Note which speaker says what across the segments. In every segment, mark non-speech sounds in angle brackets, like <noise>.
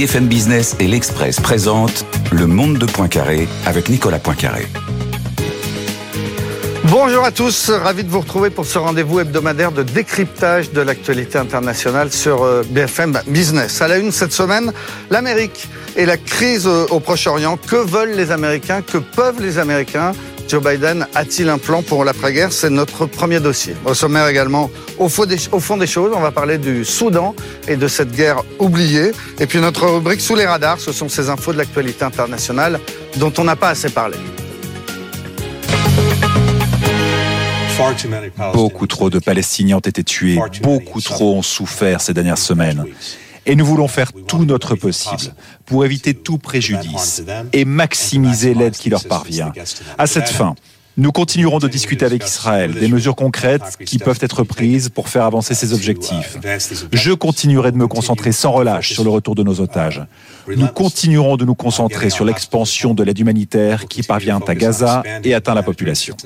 Speaker 1: BFM Business et l'Express présentent Le Monde de Poincaré avec Nicolas Poincaré.
Speaker 2: Bonjour à tous, ravi de vous retrouver pour ce rendez-vous hebdomadaire de décryptage de l'actualité internationale sur euh, BFM Business. À la une cette semaine, l'Amérique et la crise euh, au Proche-Orient. Que veulent les Américains? Que peuvent les Américains? Joe Biden a-t-il un plan pour l'après-guerre? C'est notre premier dossier. Au sommaire également, au fond, des, choses, on va parler du Soudan et de cette guerre oubliée. Et puis notre rubrique Sous les radars, ce sont ces infos de l'actualité internationale dont on n'a pas assez parlé.
Speaker 3: Beaucoup trop de Palestiniens ont été tués, beaucoup trop ont souffert ces dernières semaines. Et nous voulons faire tout notre possible pour éviter tout préjudice et maximiser l'aide qui leur parvient. À cette fin, nous continuerons de discuter avec Israël des mesures concrètes qui peuvent être prises pour faire avancer ces objectifs. Je continuerai de me concentrer sans relâche sur le retour de nos otages. Nous continuerons de nous concentrer sur l'expansion de l'aide humanitaire qui parvient à Gaza et atteint la population.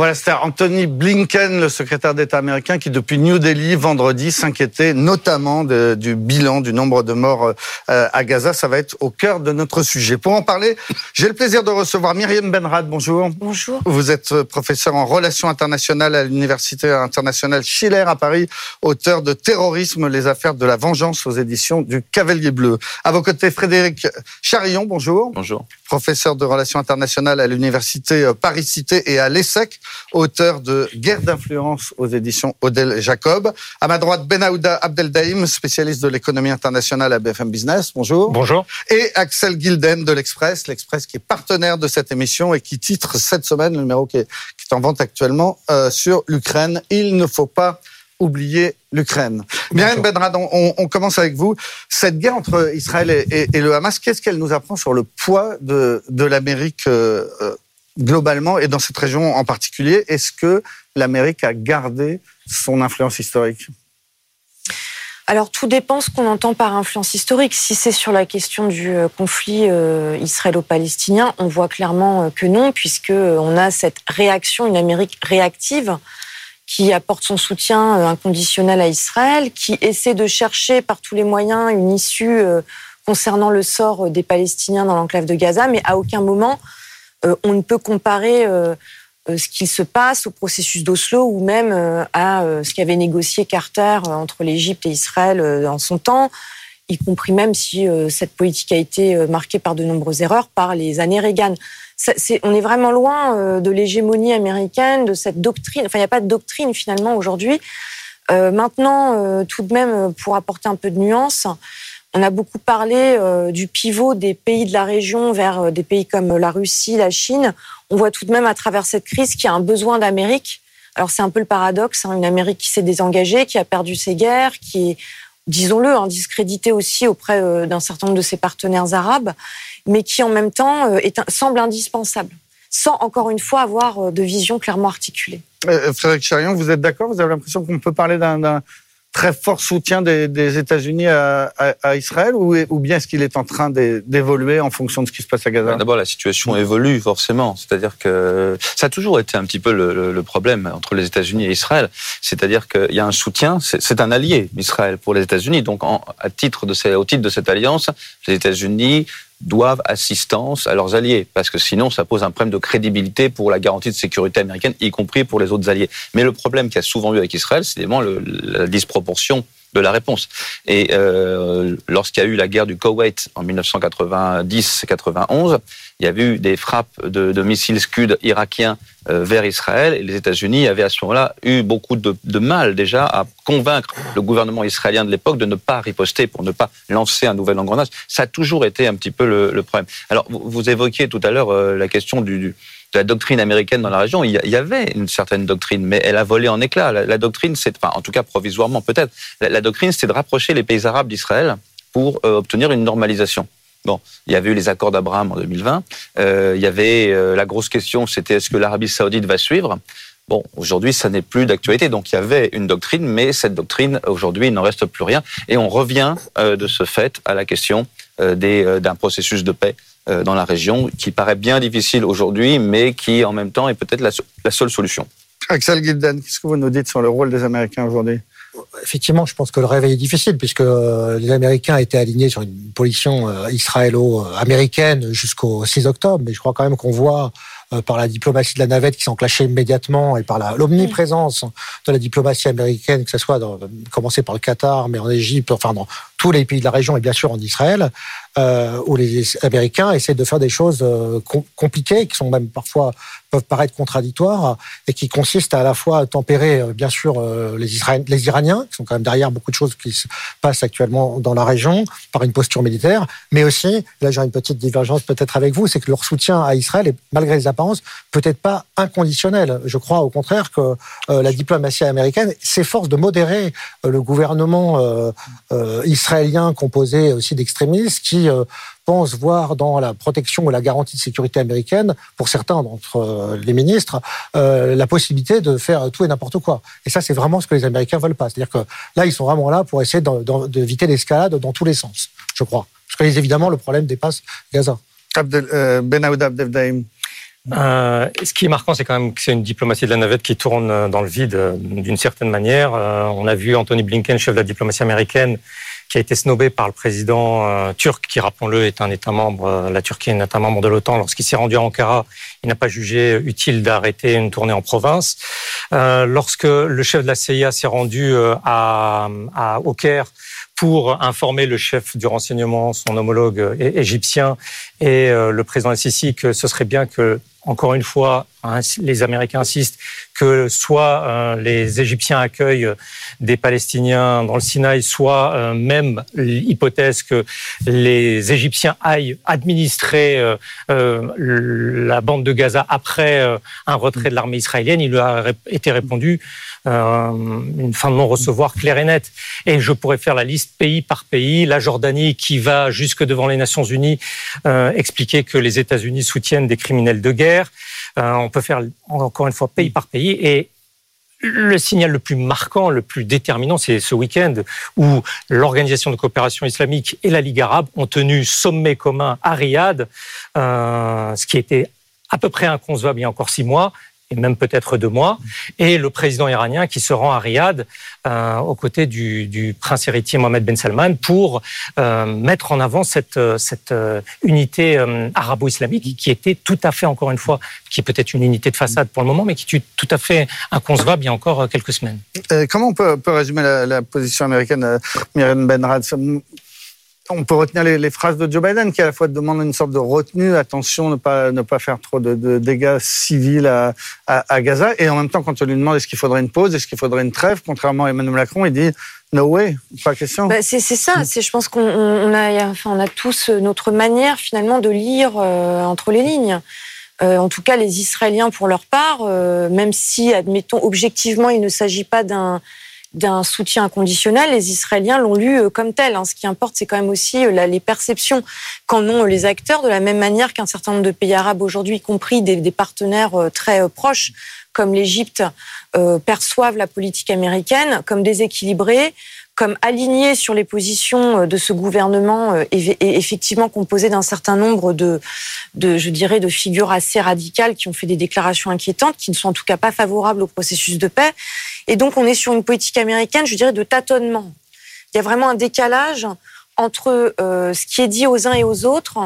Speaker 2: Voilà, c'était Anthony Blinken, le secrétaire d'État américain, qui depuis New Delhi, vendredi, s'inquiétait notamment du bilan du nombre de morts euh, à Gaza. Ça va être au cœur de notre sujet. Pour en parler, j'ai le plaisir de recevoir Myriam Benrad. Bonjour.
Speaker 4: Bonjour.
Speaker 2: Vous êtes euh, professeur en relations internationales à l'Université internationale Schiller à Paris, auteur de Terrorisme, les affaires de la vengeance aux éditions du Cavalier Bleu. À vos côtés, Frédéric Charillon. Bonjour.
Speaker 5: Bonjour.
Speaker 2: Professeur de relations internationales à l'Université euh, Paris-Cité et à l'ESSEC auteur de Guerre d'influence aux éditions Odell Jacob. À ma droite, Benaouda Abdeldaïm, spécialiste de l'économie internationale à BFM Business. Bonjour.
Speaker 6: Bonjour.
Speaker 2: Et Axel Gilden de l'Express, l'Express qui est partenaire de cette émission et qui titre cette semaine, le numéro qui est, en vente actuellement, euh, sur l'Ukraine. Il ne faut pas oublier l'Ukraine. Myriam Benrad, on, commence avec vous. Cette guerre entre Israël et, le Hamas, qu'est-ce qu'elle nous apprend sur le poids de, de l'Amérique euh, euh globalement et dans cette région en particulier, est-ce que l'Amérique a gardé son influence historique?
Speaker 4: Alors tout dépend ce qu'on entend par influence historique. Si c'est sur la question du euh, conflit euh, israélo-palestinien, on voit clairement euh, que non, puisque on a cette réaction, une Amérique réactive qui apporte son soutien inconditionnel à Israël, qui essaie de chercher par tous les moyens une issue concernant le sort des Palestiniens dans l'enclave de Gaza, mais à aucun moment on ne peut comparer euh, euh, ce qui se passe au processus d'Oslo ou même à ce qu'avait négocié Carter entre l'Égypte et Israël en son temps, y compris même si cette politique a été marquée par de nombreuses erreurs par les années Reagan. on est vraiment loin de l'hégémonie américaine, de cette doctrine. Enfin, il n'y a pas de doctrine finalement aujourd'hui. maintenant, tout de même, pour apporter un peu de nuance, on a beaucoup parlé euh, du pivot des pays de la région vers euh, des pays comme la Russie, la Chine. On voit tout de même à travers cette crise qu'il y a un besoin d'Amérique. Alors c'est un peu le paradoxe, hein, une Amérique qui s'est désengagée, qui a perdu ses guerres, qui est, disons-le, hein, discréditée aussi auprès euh, d'un certain nombre de ses partenaires arabes, mais qui en même temps semble indispensable, sans encore une fois avoir de vision clairement articulée.
Speaker 2: Frédéric Charion, vous êtes d'accord? Vous avez l'impression qu'on peut parler d'un très fort soutien des, États-Unis à, Israël ou, bien est-ce qu'il est en train d'évoluer en fonction de ce qui se passe à Gaza?
Speaker 5: D'abord, la situation évolue forcément. C'est-à-dire que ça a toujours été un petit peu le, problème entre les États-Unis et Israël. C'est-à-dire qu'il y a un soutien, c'est un allié, Israël, pour les États-Unis. Donc, à titre de, au titre de cette alliance, les États-Unis doivent assistance à leurs alliés, parce que sinon ça pose un problème de crédibilité pour la garantie de sécurité américaine, y compris pour les autres alliés. Mais le problème qu'il y a souvent eu avec Israël, c'est évidemment la disproportion de la réponse. Et euh, lorsqu'il y a eu la guerre du Koweït en 1990-91, il y avait eu des frappes de, missiles Scud irakiens euh, vers Israël et les États-Unis avaient à ce moment-là eu beaucoup de, mal déjà à convaincre le gouvernement israélien de l'époque de ne pas riposter pour ne pas lancer un nouvel engrenage. Ça a toujours été un petit peu le, problème. Alors vous, évoquiez tout à l'heure euh, la question du de la doctrine américaine dans la région. Il y avait une certaine doctrine, mais elle a volé en éclats. La, doctrine, c'est, enfin, en tout cas provisoirement peut-être, la, doctrine, c'est de rapprocher les pays arabes d'Israël pour euh, obtenir une normalisation. Bon, il y avait eu les accords d'Abraham en 2020. Euh, il y avait euh, la grosse question, c'était est-ce que l'Arabie saoudite va suivre? Bon, aujourd'hui, ça n'est plus d'actualité. Donc, il y avait une doctrine, mais cette doctrine, aujourd'hui, il n'en reste plus rien. Et on revient de ce fait à la question d'un processus de paix euh, dans la région, qui paraît bien difficile aujourd'hui, mais qui en même temps est peut-être la, seule solution.
Speaker 2: Axel Gilden, qu'est-ce que vous nous dites sur le rôle des Américains aujourd'hui?
Speaker 6: Effectivement, je pense que le réveil est difficile puisque euh, les Américains étaient alignés sur une position euh, israélo-américaine jusqu'au 6 octobre, mais je crois quand même qu'on voit euh, par la diplomatie de la navette qui s'enclenchait immédiatement et par l'omniprésence de la diplomatie américaine, que ce soit dans, commencer par le Qatar, mais en Égypte, enfin dans tous les pays de la région et bien sûr en Israël, euh, où les Américains essaient de faire des choses euh, compliquées, qui sont même parfois peuvent paraître contradictoires, et qui consistent à, la fois à tempérer, euh, bien sûr, les, les Iraniens, qui sont quand même derrière beaucoup de choses qui se passent actuellement dans la région, par une posture militaire, mais aussi, là j'ai une petite divergence peut-être avec vous, c'est que leur soutien à Israël est, malgré les apparences, peut-être pas inconditionnel. Je crois au contraire que la diplomatie américaine s'efforce de modérer le gouvernement israélien composé aussi d'extrémistes qui euh, pensent voir dans la protection ou la garantie de sécurité américaine, pour certains d'entre euh, les ministres, euh, la possibilité de faire tout et n'importe quoi. Et ça, c'est vraiment ce que les Américains veulent pas. C'est-à-dire que là, ils sont vraiment là pour essayer d'éviter l'escalade dans tous les sens, je crois. Parce que évidemment, le problème dépasse Gaza.
Speaker 2: ben
Speaker 7: euh, ce qui est marquant, c'est quand même que c'est une diplomatie de la navette qui tourne dans le vide d'une certaine manière. on a vu Anthony Blinken, chef de la diplomatie américaine, qui a été snobé par le président euh, turc, qui, rappelons-le, est un État membre, euh, la Turquie est un État membre de l'OTAN. Lorsqu'il s'est rendu à Ankara, il n'a pas jugé utile d'arrêter une tournée en province. Euh, lorsque le chef de la CIA s'est rendu à, à, au Caire pour informer le chef du renseignement, son homologue égyptien et le président Sisi que ce serait bien que encore une fois, hein, les Américains insistent que soit euh, les Égyptiens accueillent des Palestiniens dans le Sinaï, soit euh, même l'hypothèse que les Égyptiens aillent administrer euh, la bande de Gaza après un retrait de l'armée israélienne. Il lui a été répondu une fin de non-recevoir claire et nette. Et je pourrais faire la liste pays par pays. La Jordanie qui va jusque devant les Nations Unies expliquer que les États-Unis soutiennent des criminels de guerre. Euh, on peut faire encore une fois pays par pays. Et le signal le plus marquant, le plus déterminant, c'est ce week-end où l'Organisation de coopération islamique et la Ligue arabe ont tenu sommet commun à Riyad, euh, ce qui était à peu près inconcevable il y a encore six mois et même peut-être deux mois, et le président iranien qui se rend à Riyad euh, aux côtés du, prince héritier Mohamed Ben Salman pour euh, mettre en avant cette, cette euh, unité arabo-islamique qui était tout à fait, encore une fois, qui est peut-être une unité de façade pour le moment, mais qui est tout à fait inconcevable il y a encore quelques semaines.
Speaker 2: comment on peut, résumer la, position américaine, Myriam Benrad on peut retenir les, phrases de Joe Biden qui à la fois demande une sorte de retenue, attention, ne pas ne pas faire trop de, dégâts civils à, Gaza, et en même temps quand on lui demande est-ce qu'il faudrait une pause, est-ce qu'il faudrait une trêve, contrairement à Emmanuel Macron, il dit no way, pas question.
Speaker 4: Bah, c'est ça, c'est je pense qu'on a enfin on a tous notre manière finalement de lire euh, entre les lignes. Euh, en tout cas, les Israéliens, pour leur part, euh, même si, admettons, objectivement, il ne s'agit pas d'un d'un soutien inconditionnel, les Israéliens l'ont lu euh, comme tel. Hein. Ce qui importe, c'est quand même aussi euh, les perceptions qu'en ont les acteurs, de la même manière qu'un certain nombre de pays arabes aujourd'hui, y compris des, partenaires euh, très proches, comme l'Égypte, perçoivent la politique américaine comme déséquilibrée, comme alignée sur les positions de ce gouvernement, et effectivement composé d'un certain nombre de, de, je dirais, de figures assez radicales qui ont fait des déclarations inquiétantes, qui ne sont en tout cas pas favorables au processus de paix. Et donc, on est sur une politique américaine, je dirais, de tâtonnement. Il y a vraiment un décalage entre euh, ce qui est dit aux uns et aux autres,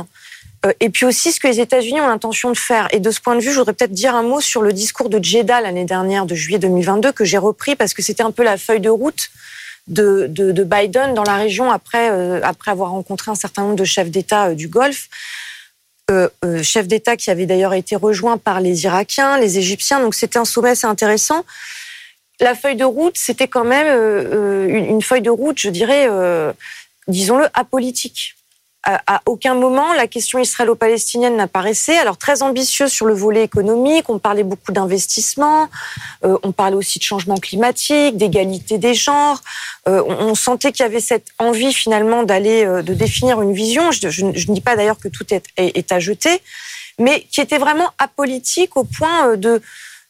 Speaker 4: euh, et puis aussi ce que les États-Unis ont l'intention de faire. Et de ce point de vue, je voudrais peut-être dire un mot sur le discours de Jeddah l'année dernière, de juillet 2022, que j'ai repris parce que c'était un peu la feuille de route de, de, Biden dans la région après, euh, après avoir rencontré un certain nombre de chefs d'État du Golfe. chefs d'État qui avaient d'ailleurs été rejoints par les Irakiens, les Égyptiens. Donc c'était un sommet assez intéressant la feuille de route, c'était quand même euh, une feuille de route, je dirais, euh, disons-le, apolitique. À, aucun moment, la question israélo-palestinienne n'apparaissait. Alors, très ambitieuse sur le volet économique, on parlait beaucoup d'investissement, euh, on parlait aussi de changement climatique, d'égalité des genres. on, sentait qu'il y avait cette envie, finalement, d'aller, de définir une vision. Je, ne dis pas d'ailleurs que tout est, est à jeter, mais qui était vraiment apolitique au point de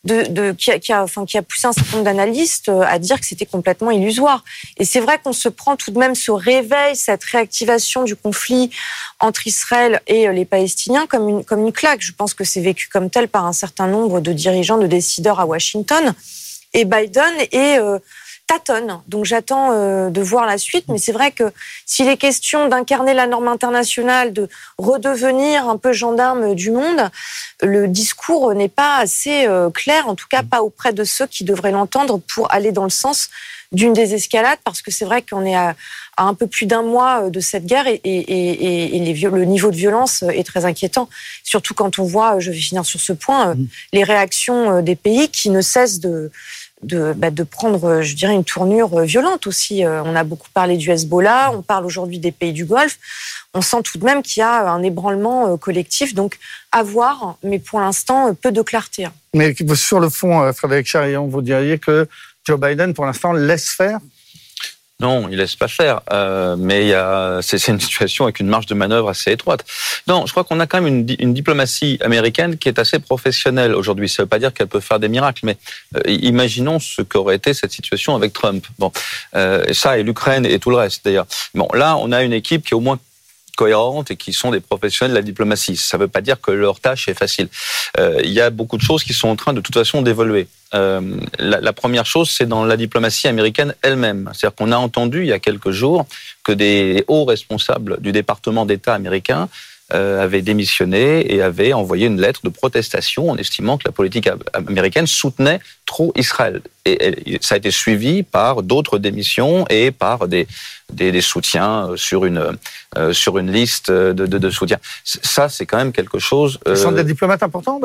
Speaker 4: de, qui, a, qui, a, enfin, qui a poussé un certain nombre d'analystes euh, à dire que c'était complètement illusoire. Et c'est vrai qu'on se prend tout de même ce réveil, cette réactivation du conflit entre Israël et euh, les Palestiniens comme une, comme une claque. Je pense que c'est vécu comme tel par un certain nombre de dirigeants, de décideurs à Washington. Et Biden est... Euh, tâtonne. Donc j'attends euh, de voir la suite. Mais c'est vrai que s'il est question d'incarner la norme internationale, de redevenir un peu gendarme du monde, le discours n'est pas assez euh, clair, en tout cas pas auprès de ceux qui devraient l'entendre pour aller dans le sens d'une désescalade, parce que c'est vrai qu'on est à, un peu plus d'un mois de cette guerre et, le niveau de violence est très inquiétant. Surtout quand on voit, je vais finir sur ce point, mmh. les réactions des pays qui ne cessent de de, bah, de prendre, euh, je dirais, une tournure euh, violente aussi. Euh, on a beaucoup parlé du Hezbollah, on parle aujourd'hui des pays du Golfe. On sent tout de même qu'il y a un ébranlement collectif, donc à voir, mais pour l'instant, peu de clarté. Hein.
Speaker 2: Mais sur le fond, Frédéric Charillon, vous diriez que Joe Biden, pour l'instant, laisse faire
Speaker 5: non, il laisse pas faire. Euh, mais c'est, une situation avec une marge de manœuvre assez étroite. Non, je crois qu'on a quand même une, une, diplomatie américaine qui est assez professionnelle aujourd'hui. Ça ne veut pas dire qu'elle peut faire des miracles, mais euh, imaginons ce qu'aurait été cette situation avec Trump. Bon, euh, ça et l'Ukraine et tout le reste d'ailleurs. Bon, là, on a une équipe qui est au moins cohérentes et qui sont des professionnels de la diplomatie. Ça ne veut pas dire que leur tâche est facile. Euh, il y a beaucoup de choses qui sont en train de toute façon d'évoluer. Euh, la, première chose, c'est dans la diplomatie américaine elle-même. C'est-à-dire qu'on a entendu il y a quelques jours que des hauts responsables du département d'État américain euh, avait démissionné et avait envoyé une lettre de protestation en estimant que la politique américaine soutenait trop Israël. Et, ça a été suivi par d'autres démissions et par des, des, soutiens sur une, euh, sur une liste de, de, soutiens. Ça, c'est quand même quelque chose.
Speaker 2: Ce sont des diplomates importants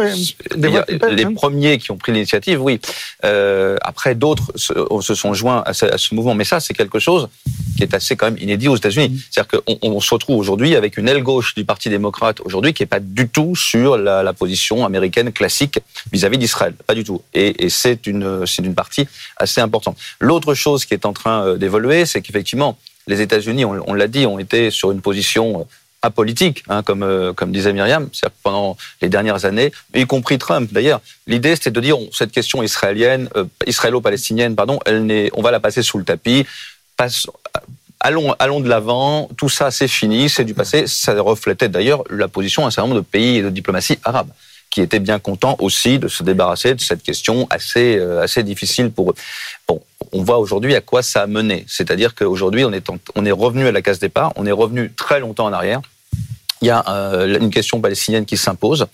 Speaker 5: Les premiers qui ont pris l'initiative, oui. Euh, après, d'autres se, sont joints à ce, mouvement. Mais ça, c'est quelque chose qui est assez quand même inédit aux États-Unis. Mm. C'est-à-dire qu'on on se retrouve aujourd'hui avec une aile gauche du Parti démocrate aujourd'hui qui n'est pas du tout sur la, la position américaine classique vis-à-vis d'Israël. Pas du tout. Et, et c'est une, c'est une partie assez importante. L'autre chose qui est en train euh, d'évoluer, c'est qu'effectivement, les États-Unis, on, on l'a dit, ont été sur une position euh, apolitique, hein, comme, euh, comme disait Myriam, pendant les dernières années, y compris Trump d'ailleurs. L'idée, c'était de dire cette question israélienne, israélo-palestinienne, pardon, elle on va la passer sous le tapis. Allons, allons de l'avant, tout ça c'est fini, c'est du passé. Ça reflétait d'ailleurs la position d'un certain nombre de pays et de diplomatie arabes qui étaient bien contents aussi de se débarrasser de cette question assez, euh, assez difficile pour eux. Bon, on voit aujourd'hui à quoi ça a mené. C'est-à-dire qu'aujourd'hui, on est, on est revenu à la case départ, on est revenu très longtemps en arrière. Il y a euh, une question palestinienne qui s'impose.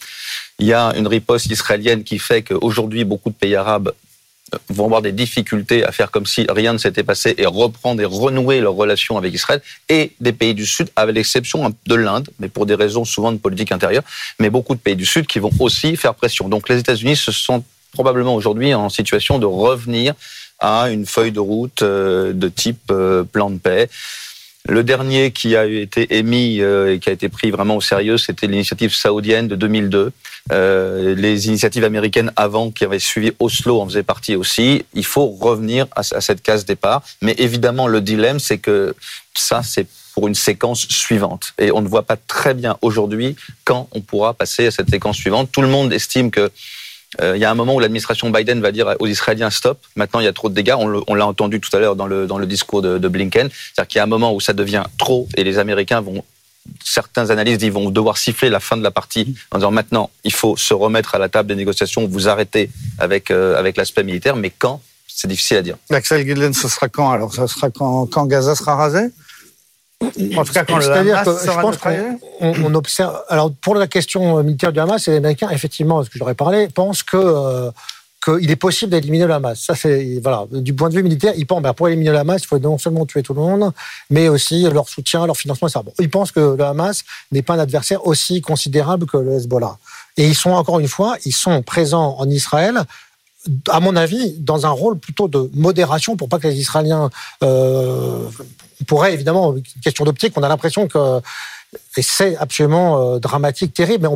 Speaker 5: Il y a une riposte israélienne qui fait qu'aujourd'hui, beaucoup de pays arabes vont avoir des difficultés à faire comme si rien ne s'était passé et reprendre et renouer leurs relations avec Israël, et des pays du Sud, avec l'exception de l'Inde, mais pour des raisons souvent de politique intérieure, mais beaucoup de pays du Sud qui vont aussi faire pression. Donc les États-Unis se sont probablement aujourd'hui en situation de revenir à une feuille de route euh, de type euh, plan de paix. Le dernier qui a été émis euh, et qui a été pris vraiment au sérieux, c'était l'initiative saoudienne de 2002. Euh, les initiatives américaines avant qui avaient suivi Oslo en faisaient partie aussi. Il faut revenir à, cette case départ. Mais évidemment, le dilemme, c'est que ça, c'est pour une séquence suivante. Et on ne voit pas très bien aujourd'hui quand on pourra passer à cette séquence suivante. Tout le monde estime que il y a un moment où l'administration Biden va dire aux Israéliens stop. Maintenant, il y a trop de dégâts. On l'a entendu tout à l'heure dans le, discours de, Blinken. C'est-à-dire qu'il y a un moment où ça devient trop et les Américains vont certains analystes disent vont devoir siffler la fin de la partie en disant maintenant il faut se remettre à la table des négociations, vous arrêtez avec euh, avec l'aspect militaire, mais quand? C'est difficile à dire.
Speaker 2: Axel Gillen, ce sera quand? Alors Ça sera quand Gaza sera rasé?
Speaker 6: En tout cas, quand le Hamas que je pense qu'on on observe. Alors, pour la question militaire du Hamas, les Américains, effectivement, ce que j'aurais parlé, pensent que euh, qu'il est possible d'éliminer le Hamas. Ça, c'est voilà. Du point de vue militaire, ils pensent ben, pour éliminer le Hamas, il faut non seulement tuer tout le monde, mais aussi leur soutien, leur financement. Bon, ils pensent que le Hamas n'est pas un adversaire aussi considérable que le Hezbollah. Et ils sont encore une fois, ils sont présents en Israël à mon avis, dans un rôle plutôt de modération pour pas que les Israéliens euh, pourraient évidemment une question d'optique. On a l'impression que et c'est absolument euh, dramatique, terrible, mais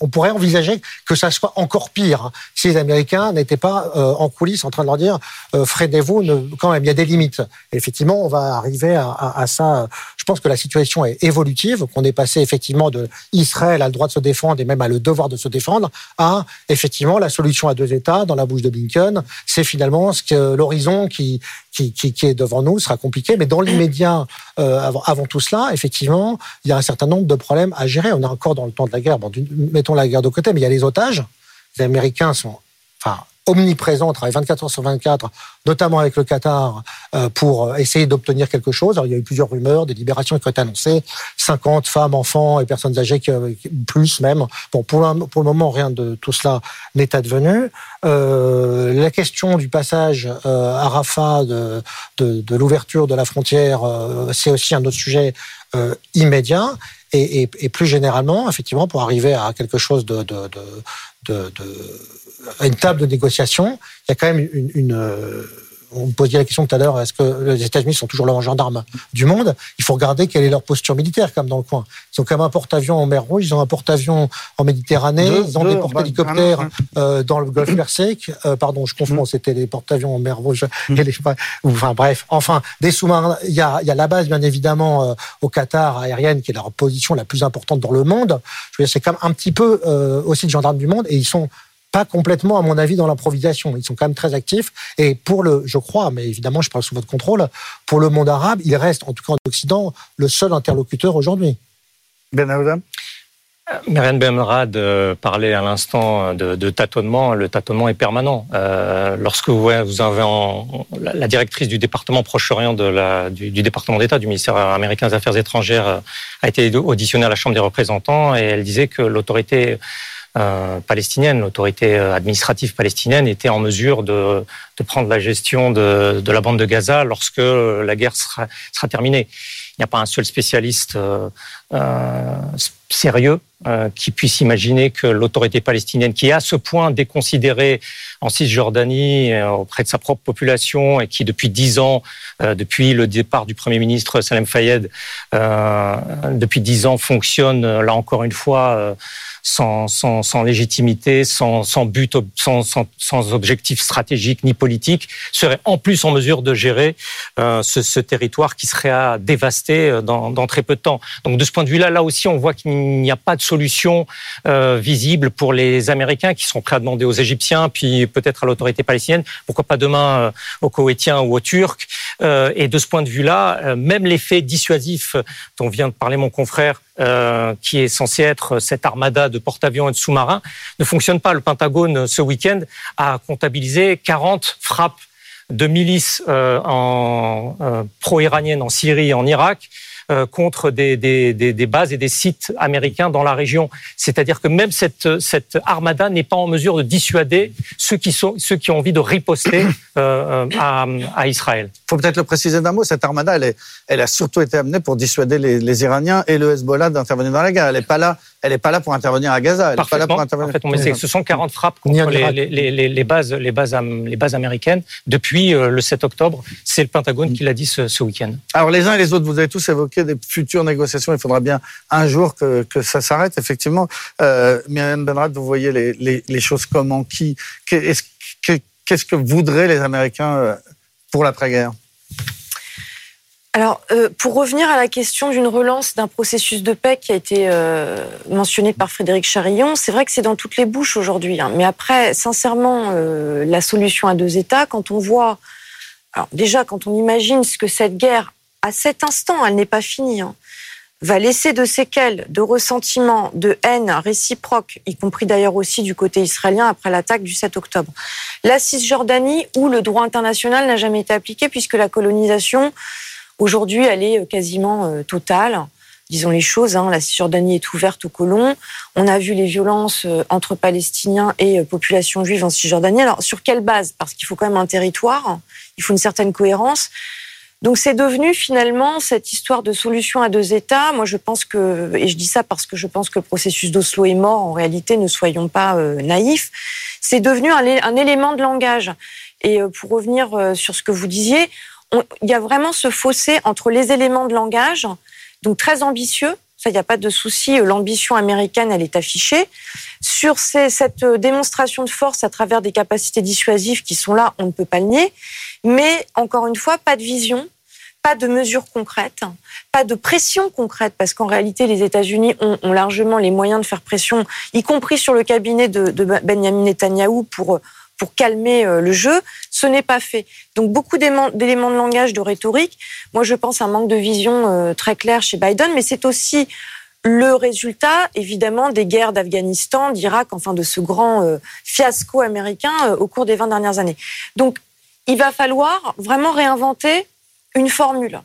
Speaker 6: on, pourrait envisager que ça soit encore pire hein, si les Américains n'étaient pas euh, en coulisses en train de leur dire euh, freinez-vous, quand même, il y a des limites. Effectivement, on va arriver à, ça. Je pense que la situation est évolutive, qu'on est passé effectivement de Israël a le droit de se défendre et même à le devoir de se défendre à effectivement la solution à deux États dans la bouche de Blinken. C'est finalement ce que l'horizon qui, qui, qui, qui, est devant nous sera compliqué, mais dans l'immédiat, euh, avant, avant tout cela, effectivement, il y a un certain nombre de problèmes à gérer. On est encore dans le temps de la guerre. Mettons la guerre de côté, mais il y a les otages. Les Américains sont, enfin, omniprésent, travaille 24 heures sur 24, notamment avec le Qatar, euh, pour essayer d'obtenir quelque chose. Il y a eu plusieurs rumeurs, des libérations qui ont été annoncées, 50 femmes, enfants et personnes âgées, plus même. Bon, pour le, moment, rien de tout cela n'est advenu. Euh, la question du passage euh, à Rafah, de, de, l'ouverture de la frontière, euh, c'est aussi un autre sujet euh, immédiat. Et, plus généralement, effectivement, pour arriver à quelque chose de à une table de négociation, il y a quand même une, une euh, on me posait la question tout à l'heure, est-ce que les États-Unis sont toujours le gendarme du monde? Il faut regarder quelle est leur posture militaire, comme dans le coin. Ils ont quand même un porte-avions en mer Rouge, ils ont un porte-avions en Méditerranée, ils ont des porte-hélicoptères euh, dans le Golfe Persique. Euh, pardon, je confonds, mmh. c'était les porte-avions en mer Rouge. Les, enfin bref, enfin des sous-marins. Il y y a la base, bien évidemment, euh, au Qatar aérienne, qui est leur position la plus importante dans le monde. Je veux dire, c'est quand même un petit peu euh, aussi le gendarme du monde, et ils sont pas complètement, à mon avis, dans l'improvisation. Ils sont quand même très actifs. Et pour le, je crois, mais évidemment, je parle sous votre contrôle, pour le monde arabe, il reste, en tout cas en Occident, le seul interlocuteur aujourd'hui.
Speaker 2: Ben Aouda
Speaker 7: Myriam Benrad euh, parlait à l'instant de, de, tâtonnement. Le tâtonnement est permanent. Euh, lorsque vous, vous avez en, la, directrice du département Proche-Orient de la, du, du, département d'État du ministère américain des Affaires étrangères euh, a été auditionnée à la Chambre des représentants et elle disait que l'autorité euh, palestinienne, l'autorité euh, administrative palestinienne était en mesure de, de prendre la gestion de, de, la bande de Gaza lorsque la guerre sera, sera terminée. Il n'y a pas un seul spécialiste euh, sérieux euh, qui puisse imaginer que l'autorité palestinienne, qui est à ce point déconsidérée en Cisjordanie euh, auprès de sa propre population et qui depuis dix ans, euh, depuis le départ du Premier ministre Salem Fayed, depuis dix ans fonctionne là encore une fois sans, légitimité, sans, but, sans, sans, objectif stratégique ni politique, serait en plus en mesure de gérer euh, ce, territoire qui serait à dévaster euh, dans, dans, très peu de temps. Donc de ce point de vue-là, là aussi, on voit qu'il n'y a pas de solution euh, visible pour les Américains qui sont prêts à demander aux Égyptiens, puis peut-être à l'autorité palestinienne, pourquoi pas demain euh, aux Koweïtiens ou aux Turcs. Euh, et de ce point de vue-là, euh, même l'effet dissuasif dont vient de parler mon confrère euh, qui est censé être cette armada de porte-avions et de sous-marins, ne fonctionne pas. Le Pentagone, ce week-end, a comptabilisé 40 frappes de milices euh, euh, pro-iraniennes en Syrie et en Irak contre des, des, des, bases et des sites américains dans la région. C'est-à-dire que même cette, cette armada n'est pas en mesure de dissuader ceux qui, sont, ceux qui ont envie de riposter euh, à, à, Israël.
Speaker 2: Il faut peut-être le préciser d'un mot, cette armada, elle, est, elle a surtout été amenée pour dissuader les, les Iraniens et le Hezbollah d'intervenir dans la guerre. Elle n'est pas là elle n'est pas là pour intervenir à Gaza. Elle n'est pas là pour intervenir.
Speaker 7: Parfaitement. ce sont 40 frappes contre les, les, les, les, bases, les, bases, les bases américaines depuis euh, le 7 octobre. C'est le Pentagone qui l'a dit ce, ce week-end.
Speaker 2: Alors les uns et les autres, vous avez tous évoqué des futures négociations. Il faudra bien un jour que, ça s'arrête. Effectivement, euh, Myriam Benrad, vous voyez les, les choses comment, qui, qu'est-ce que voudraient les Américains euh, pour l'après-guerre?
Speaker 4: Alors, euh, pour revenir à la question d'une relance d'un processus de paix qui a été euh, mentionné par Frédéric Charillon, c'est vrai que c'est dans toutes les bouches aujourd'hui. Hein. Mais après, sincèrement, la solution à deux États, quand on voit, déjà, quand on imagine ce que cette guerre, à cet instant, elle n'est pas finie, hein, va laisser de séquelles, de ressentiments, de haine réciproque, y compris d'ailleurs aussi du côté israélien après l'attaque du 7 octobre. La Cisjordanie, où le droit international n'a jamais été appliqué, puisque la colonisation Aujourd'hui, elle est euh, quasiment euh, totale. Disons les choses, hein, la Cisjordanie est ouverte aux colons. On a vu les violences euh, entre Palestiniens et population juive en Cisjordanie. Alors, sur quelle base? Parce qu'il faut quand même un territoire, il faut une certaine cohérence. Donc c'est devenu finalement cette histoire de solution à deux États. Moi je pense que, et je dis ça parce que je pense que le processus d'Oslo est mort, en réalité ne soyons pas euh, naïfs, c'est devenu un, élément de langage. Et euh, pour revenir euh, sur ce que vous disiez, il y a vraiment ce fossé entre les éléments de langage, donc très ambitieux, ça, il n'y a pas de souci. L'ambition américaine, elle est affichée. Sur cette démonstration de force à travers des capacités dissuasives qui sont là, on ne peut pas le nier. Mais encore une fois, pas de vision, pas de mesures concrètes, pas de pression concrète, parce qu'en réalité, les États-Unis ont, ont, largement les moyens de faire pression, y compris sur le cabinet de, de Benjamin Netanyahou, pour pour calmer euh, le jeu. Ce n'est pas fait. Donc beaucoup d'éléments de langage, de rhétorique. Moi, je pense à un manque de vision euh, très clair chez Biden, mais c'est aussi le résultat, évidemment, des guerres d'Afghanistan, d'Irak, enfin de ce grand euh, fiasco américain au cours des 20 dernières années. Donc, il va falloir vraiment réinventer une formule.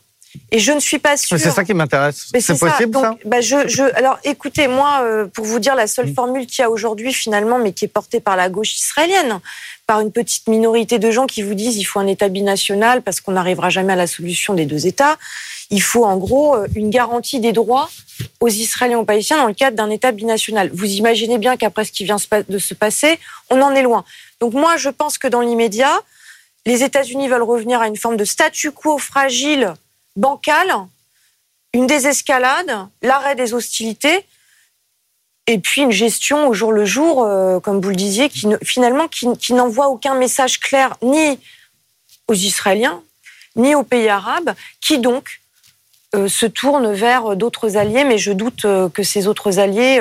Speaker 4: Et je ne suis pas sûre.
Speaker 2: C'est ça qui m'intéresse. C'est possible ça,
Speaker 4: bah je, je, Alors écoutez, moi, euh, pour vous dire, la seule mm. formule qu'il y a aujourd'hui finalement, mais qui est portée par la gauche israélienne, par une petite minorité de gens qui vous disent il faut un État binational parce qu'on n'arrivera jamais à la solution des deux États. Il faut en gros une garantie des droits aux Israéliens et aux Palestiniens dans le cadre d'un État binational. Vous imaginez bien qu'après ce qui vient de se passer, on en est loin. Donc moi, je pense que dans l'immédiat, les États-Unis veulent revenir à une forme de statu quo fragile, bancal, une désescalade, l'arrêt des hostilités, et puis une gestion au jour le jour, euh, comme vous le disiez, qui finalement n'envoie aucun message clair ni aux Israéliens, ni aux pays arabes, qui donc euh, se tourne vers d'autres alliés, mais je doute euh, que ces autres alliés,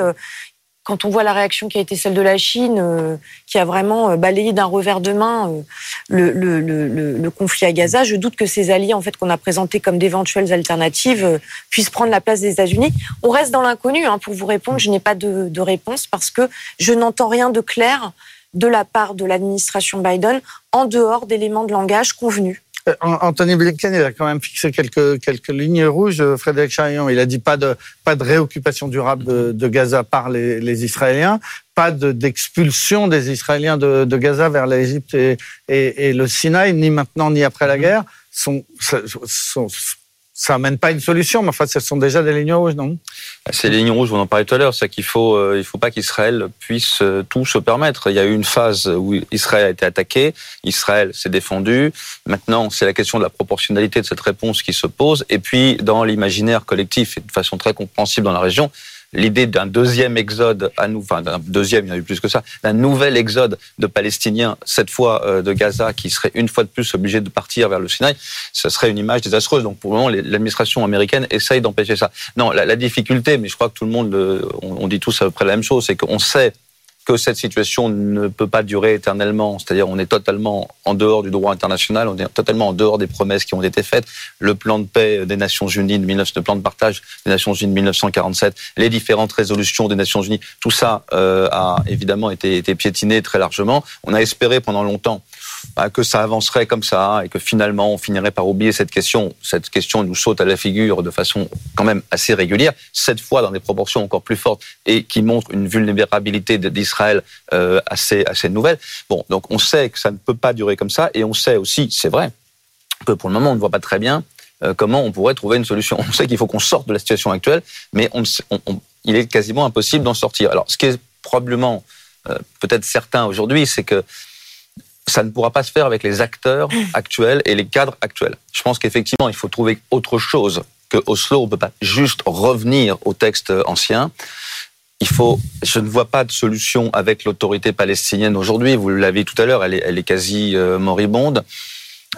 Speaker 4: quand on voit la réaction qui a été celle de la Chine, qui a vraiment balayé d'un revers de main le, le, conflit à Gaza, je doute que ces alliés, en fait, qu'on a présentés comme d'éventuelles alternatives, puissent prendre la place des États-Unis. On reste dans l'inconnu. Hein, pour vous répondre, je n'ai pas de, de réponse parce que je n'entends rien de clair de la part de l'administration Biden en dehors d'éléments de langage convenus.
Speaker 2: Euh, Anthony Blinken, il a quand même fixé quelques, quelques lignes rouges. Euh, Frédéric Charion, il a dit pas de, pas de réoccupation durable de, Gaza par les, les, Israéliens, pas d'expulsion des Israéliens de, de Gaza vers l'Égypte et, et, et, le Sinaï, ni maintenant ni après la mm-hmm. guerre. Ça amène pas une solution, mais enfin, ce sont déjà des lignes rouges, non?
Speaker 5: Bah, Ces lignes rouges, on en parlait tout à l'heure, c'est qu'il faut, euh, il faut pas qu'Israël puisse euh, tout se permettre. Il y a eu une phase où Israël a été attaqué, Israël s'est défendu. Maintenant, c'est la question de la proportionnalité de cette réponse qui se pose. Et puis, dans l'imaginaire collectif et de façon très compréhensible dans la région, l'idée d'un deuxième exode à nous, enfin d'un deuxième, il y en a eu plus que ça, d'un nouvel exode de Palestiniens, cette fois euh, de Gaza, qui serait une fois de plus obligé de partir vers le Sinaï, ce serait une image désastreuse. Donc pour le moment, l'administration américaine essaye d'empêcher ça. Non, la, la, difficulté, mais je crois que tout le monde, on, on dit tous à peu près la même chose, c'est qu'on sait que cette situation ne peut pas durer éternellement. C'est-à-dire, on est totalement en dehors du droit international, on est totalement en dehors des promesses qui ont été faites. Le plan de paix des Nations Unies, de 19, le plan de partage des Nations Unies de 1947, les différentes résolutions des Nations Unies, tout ça euh, a évidemment été, été piétiné très largement. On a espéré pendant longtemps que ça avancerait comme ça et que finalement on finirait par oublier cette question. Cette question nous saute à la figure de façon quand même assez régulière, cette fois dans des proportions encore plus fortes et qui montrent une vulnérabilité d'Israël euh, assez, assez nouvelle. Bon, donc on sait que ça ne peut pas durer comme ça et on sait aussi, c'est vrai, que pour le moment on ne voit pas très bien euh, comment on pourrait trouver une solution. <laughs> On sait qu'il faut qu'on sorte de la situation actuelle, mais il est quasiment impossible d'en sortir. Alors, ce qui est probablement euh, peut-être certain aujourd'hui, c'est que ça ne pourra pas se faire avec les acteurs actuels et les cadres actuels. Je pense qu'effectivement, il faut trouver autre chose que Oslo. On ne peut pas juste revenir au texte ancien. Il faut, je ne vois pas de solution avec l'autorité palestinienne aujourd'hui. Vous l'avez tout à l'heure, elle est, elle est quasi euh, moribonde.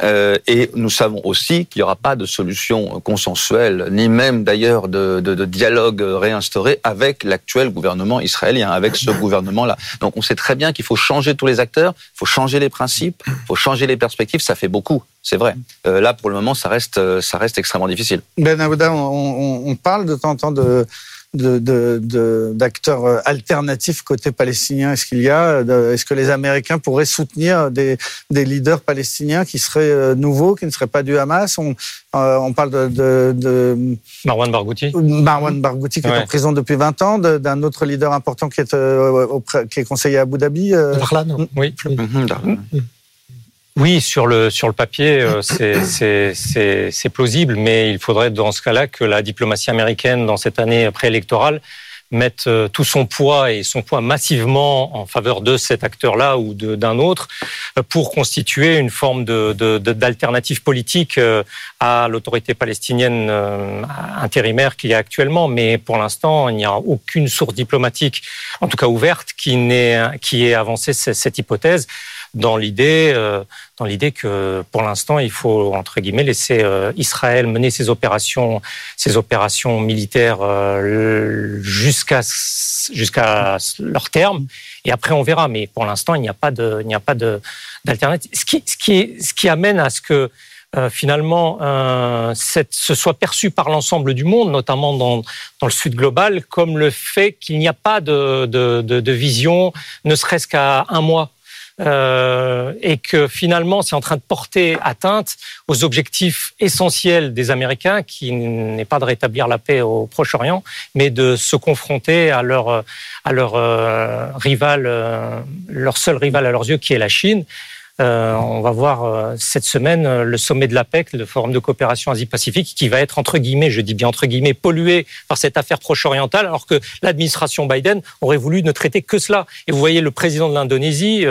Speaker 5: Euh, et nous savons aussi qu'il n'y aura pas de solution consensuelle, ni même d'ailleurs de, dialogue réinstauré avec l'actuel gouvernement israélien, avec ce gouvernement-là. Donc on sait très bien qu'il faut changer tous les acteurs, il faut changer les principes, il faut changer les perspectives. Ça fait beaucoup, c'est vrai. Euh, là, pour le moment, ça reste, ça reste extrêmement difficile.
Speaker 2: Ben Aouda, on, on, parle de temps en temps de d'acteurs de, de, alternatifs côté palestinien Est-ce qu'il y a Est-ce que les Américains pourraient soutenir des, des, leaders palestiniens qui seraient euh, nouveaux, qui ne seraient pas du Hamas? On, euh, on, parle de,
Speaker 7: Marwan Barghouti.
Speaker 2: Marwan Barghouti qui est en prison depuis 20 ans, d'un autre leader important qui est, euh, qui est conseiller à Abu Dhabi.
Speaker 7: Darlan, oui. Oui, sur le, sur le papier, euh, c'est plausible, mais il faudrait dans ce cas-là que la diplomatie américaine, dans cette année préélectorale, mette euh, tout son poids et son poids massivement en faveur de cet acteur-là ou d'un autre euh, pour constituer une forme d'alternative de, de, politique à l'autorité palestinienne intérimaire qu'il y a actuellement. Mais pour l'instant, il n'y a aucune source diplomatique, en tout cas ouverte, qui, qui ait avancé cette hypothèse dans l'idée, euh, dans l'idée que pour l'instant, il faut entre guillemets laisser euh, Israël mener ses opérations, ses opérations militaires euh, jusqu'à jusqu'à leur terme, et après on verra. Mais pour l'instant, il n'y a pas de, il n'y a pas de d'alternative. Ce qui, ce qui, ce qui amène à ce que finalement ce soit perçu par l'ensemble du monde, notamment dans, dans le Sud global, comme le fait qu'il n'y a pas de, de, de, de vision, ne serait-ce qu'à un mois euh, et que finalement c'est en train de porter atteinte aux objectifs essentiels des Américains, qui n'est pas de rétablir la paix au Proche-Orient, mais de se confronter à leur à leur euh, rival, euh, leur seul rival à leurs yeux, qui est la Chine. Euh, on va voir euh, cette semaine le sommet de l'APEC, le Forum de coopération Asie-Pacifique, qui va être entre guillemets, je dis bien entre guillemets, pollué par cette affaire proche-orientale, alors que l'administration Biden aurait voulu ne traiter que cela. Et vous voyez le président de l'Indonésie,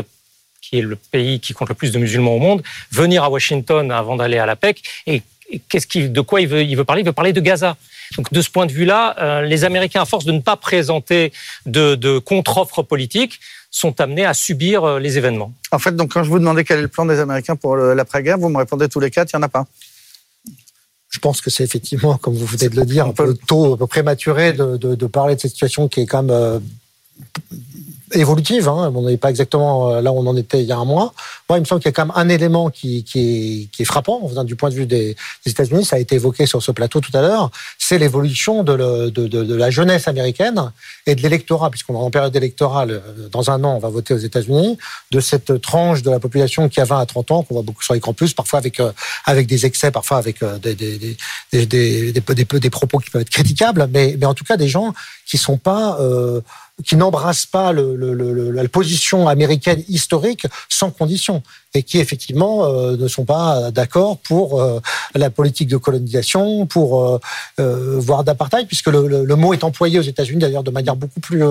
Speaker 7: qui est le pays qui compte le plus de musulmans au monde, venir à Washington avant d'aller à la PEC. Et, qu'est-ce qu'il, de quoi il veut, il veut parler? Il veut parler de Gaza. Donc de ce point de vue-là, euh, les Américains, à force de ne pas présenter de, de contre-offres politiques, sont amenés à subir euh, les événements.
Speaker 2: En fait, donc quand je vous demandais quel est le plan des Américains pour l'après-guerre, vous me répondez tous les quatre, il n'y en a pas.
Speaker 6: Je pense que c'est effectivement, comme vous venez de le dire, un peu tôt, un peu prématuré de, de, de, parler de cette situation qui est quand même euh, évolutive. Hein. On n'est pas exactement euh, là où on en était il y a un mois. Moi, il me semble qu'il y a quand même un élément qui, qui, est, qui est, frappant du point de vue des, États-Unis. Ça a été évoqué sur ce plateau tout à l'heure. C'est l'évolution de, la jeunesse américaine et de l'électorat, puisqu'on est en période électorale. Euh, dans un an, on va voter aux États-Unis. De cette tranche de la population qui a 20 à 30 ans, qu'on voit beaucoup sur les campus, parfois avec euh, avec des excès, parfois avec des, des, des, des, des, propos qui peuvent être critiquables, mais, mais en tout cas des gens qui sont pas euh, qui n'embrassent pas la position américaine historique sans condition et qui effectivement euh, ne sont pas d'accord pour euh, la politique de colonisation, pour euh, euh voire d'apartheid, puisque le, mot est employé aux États-Unis d'ailleurs de manière beaucoup plus,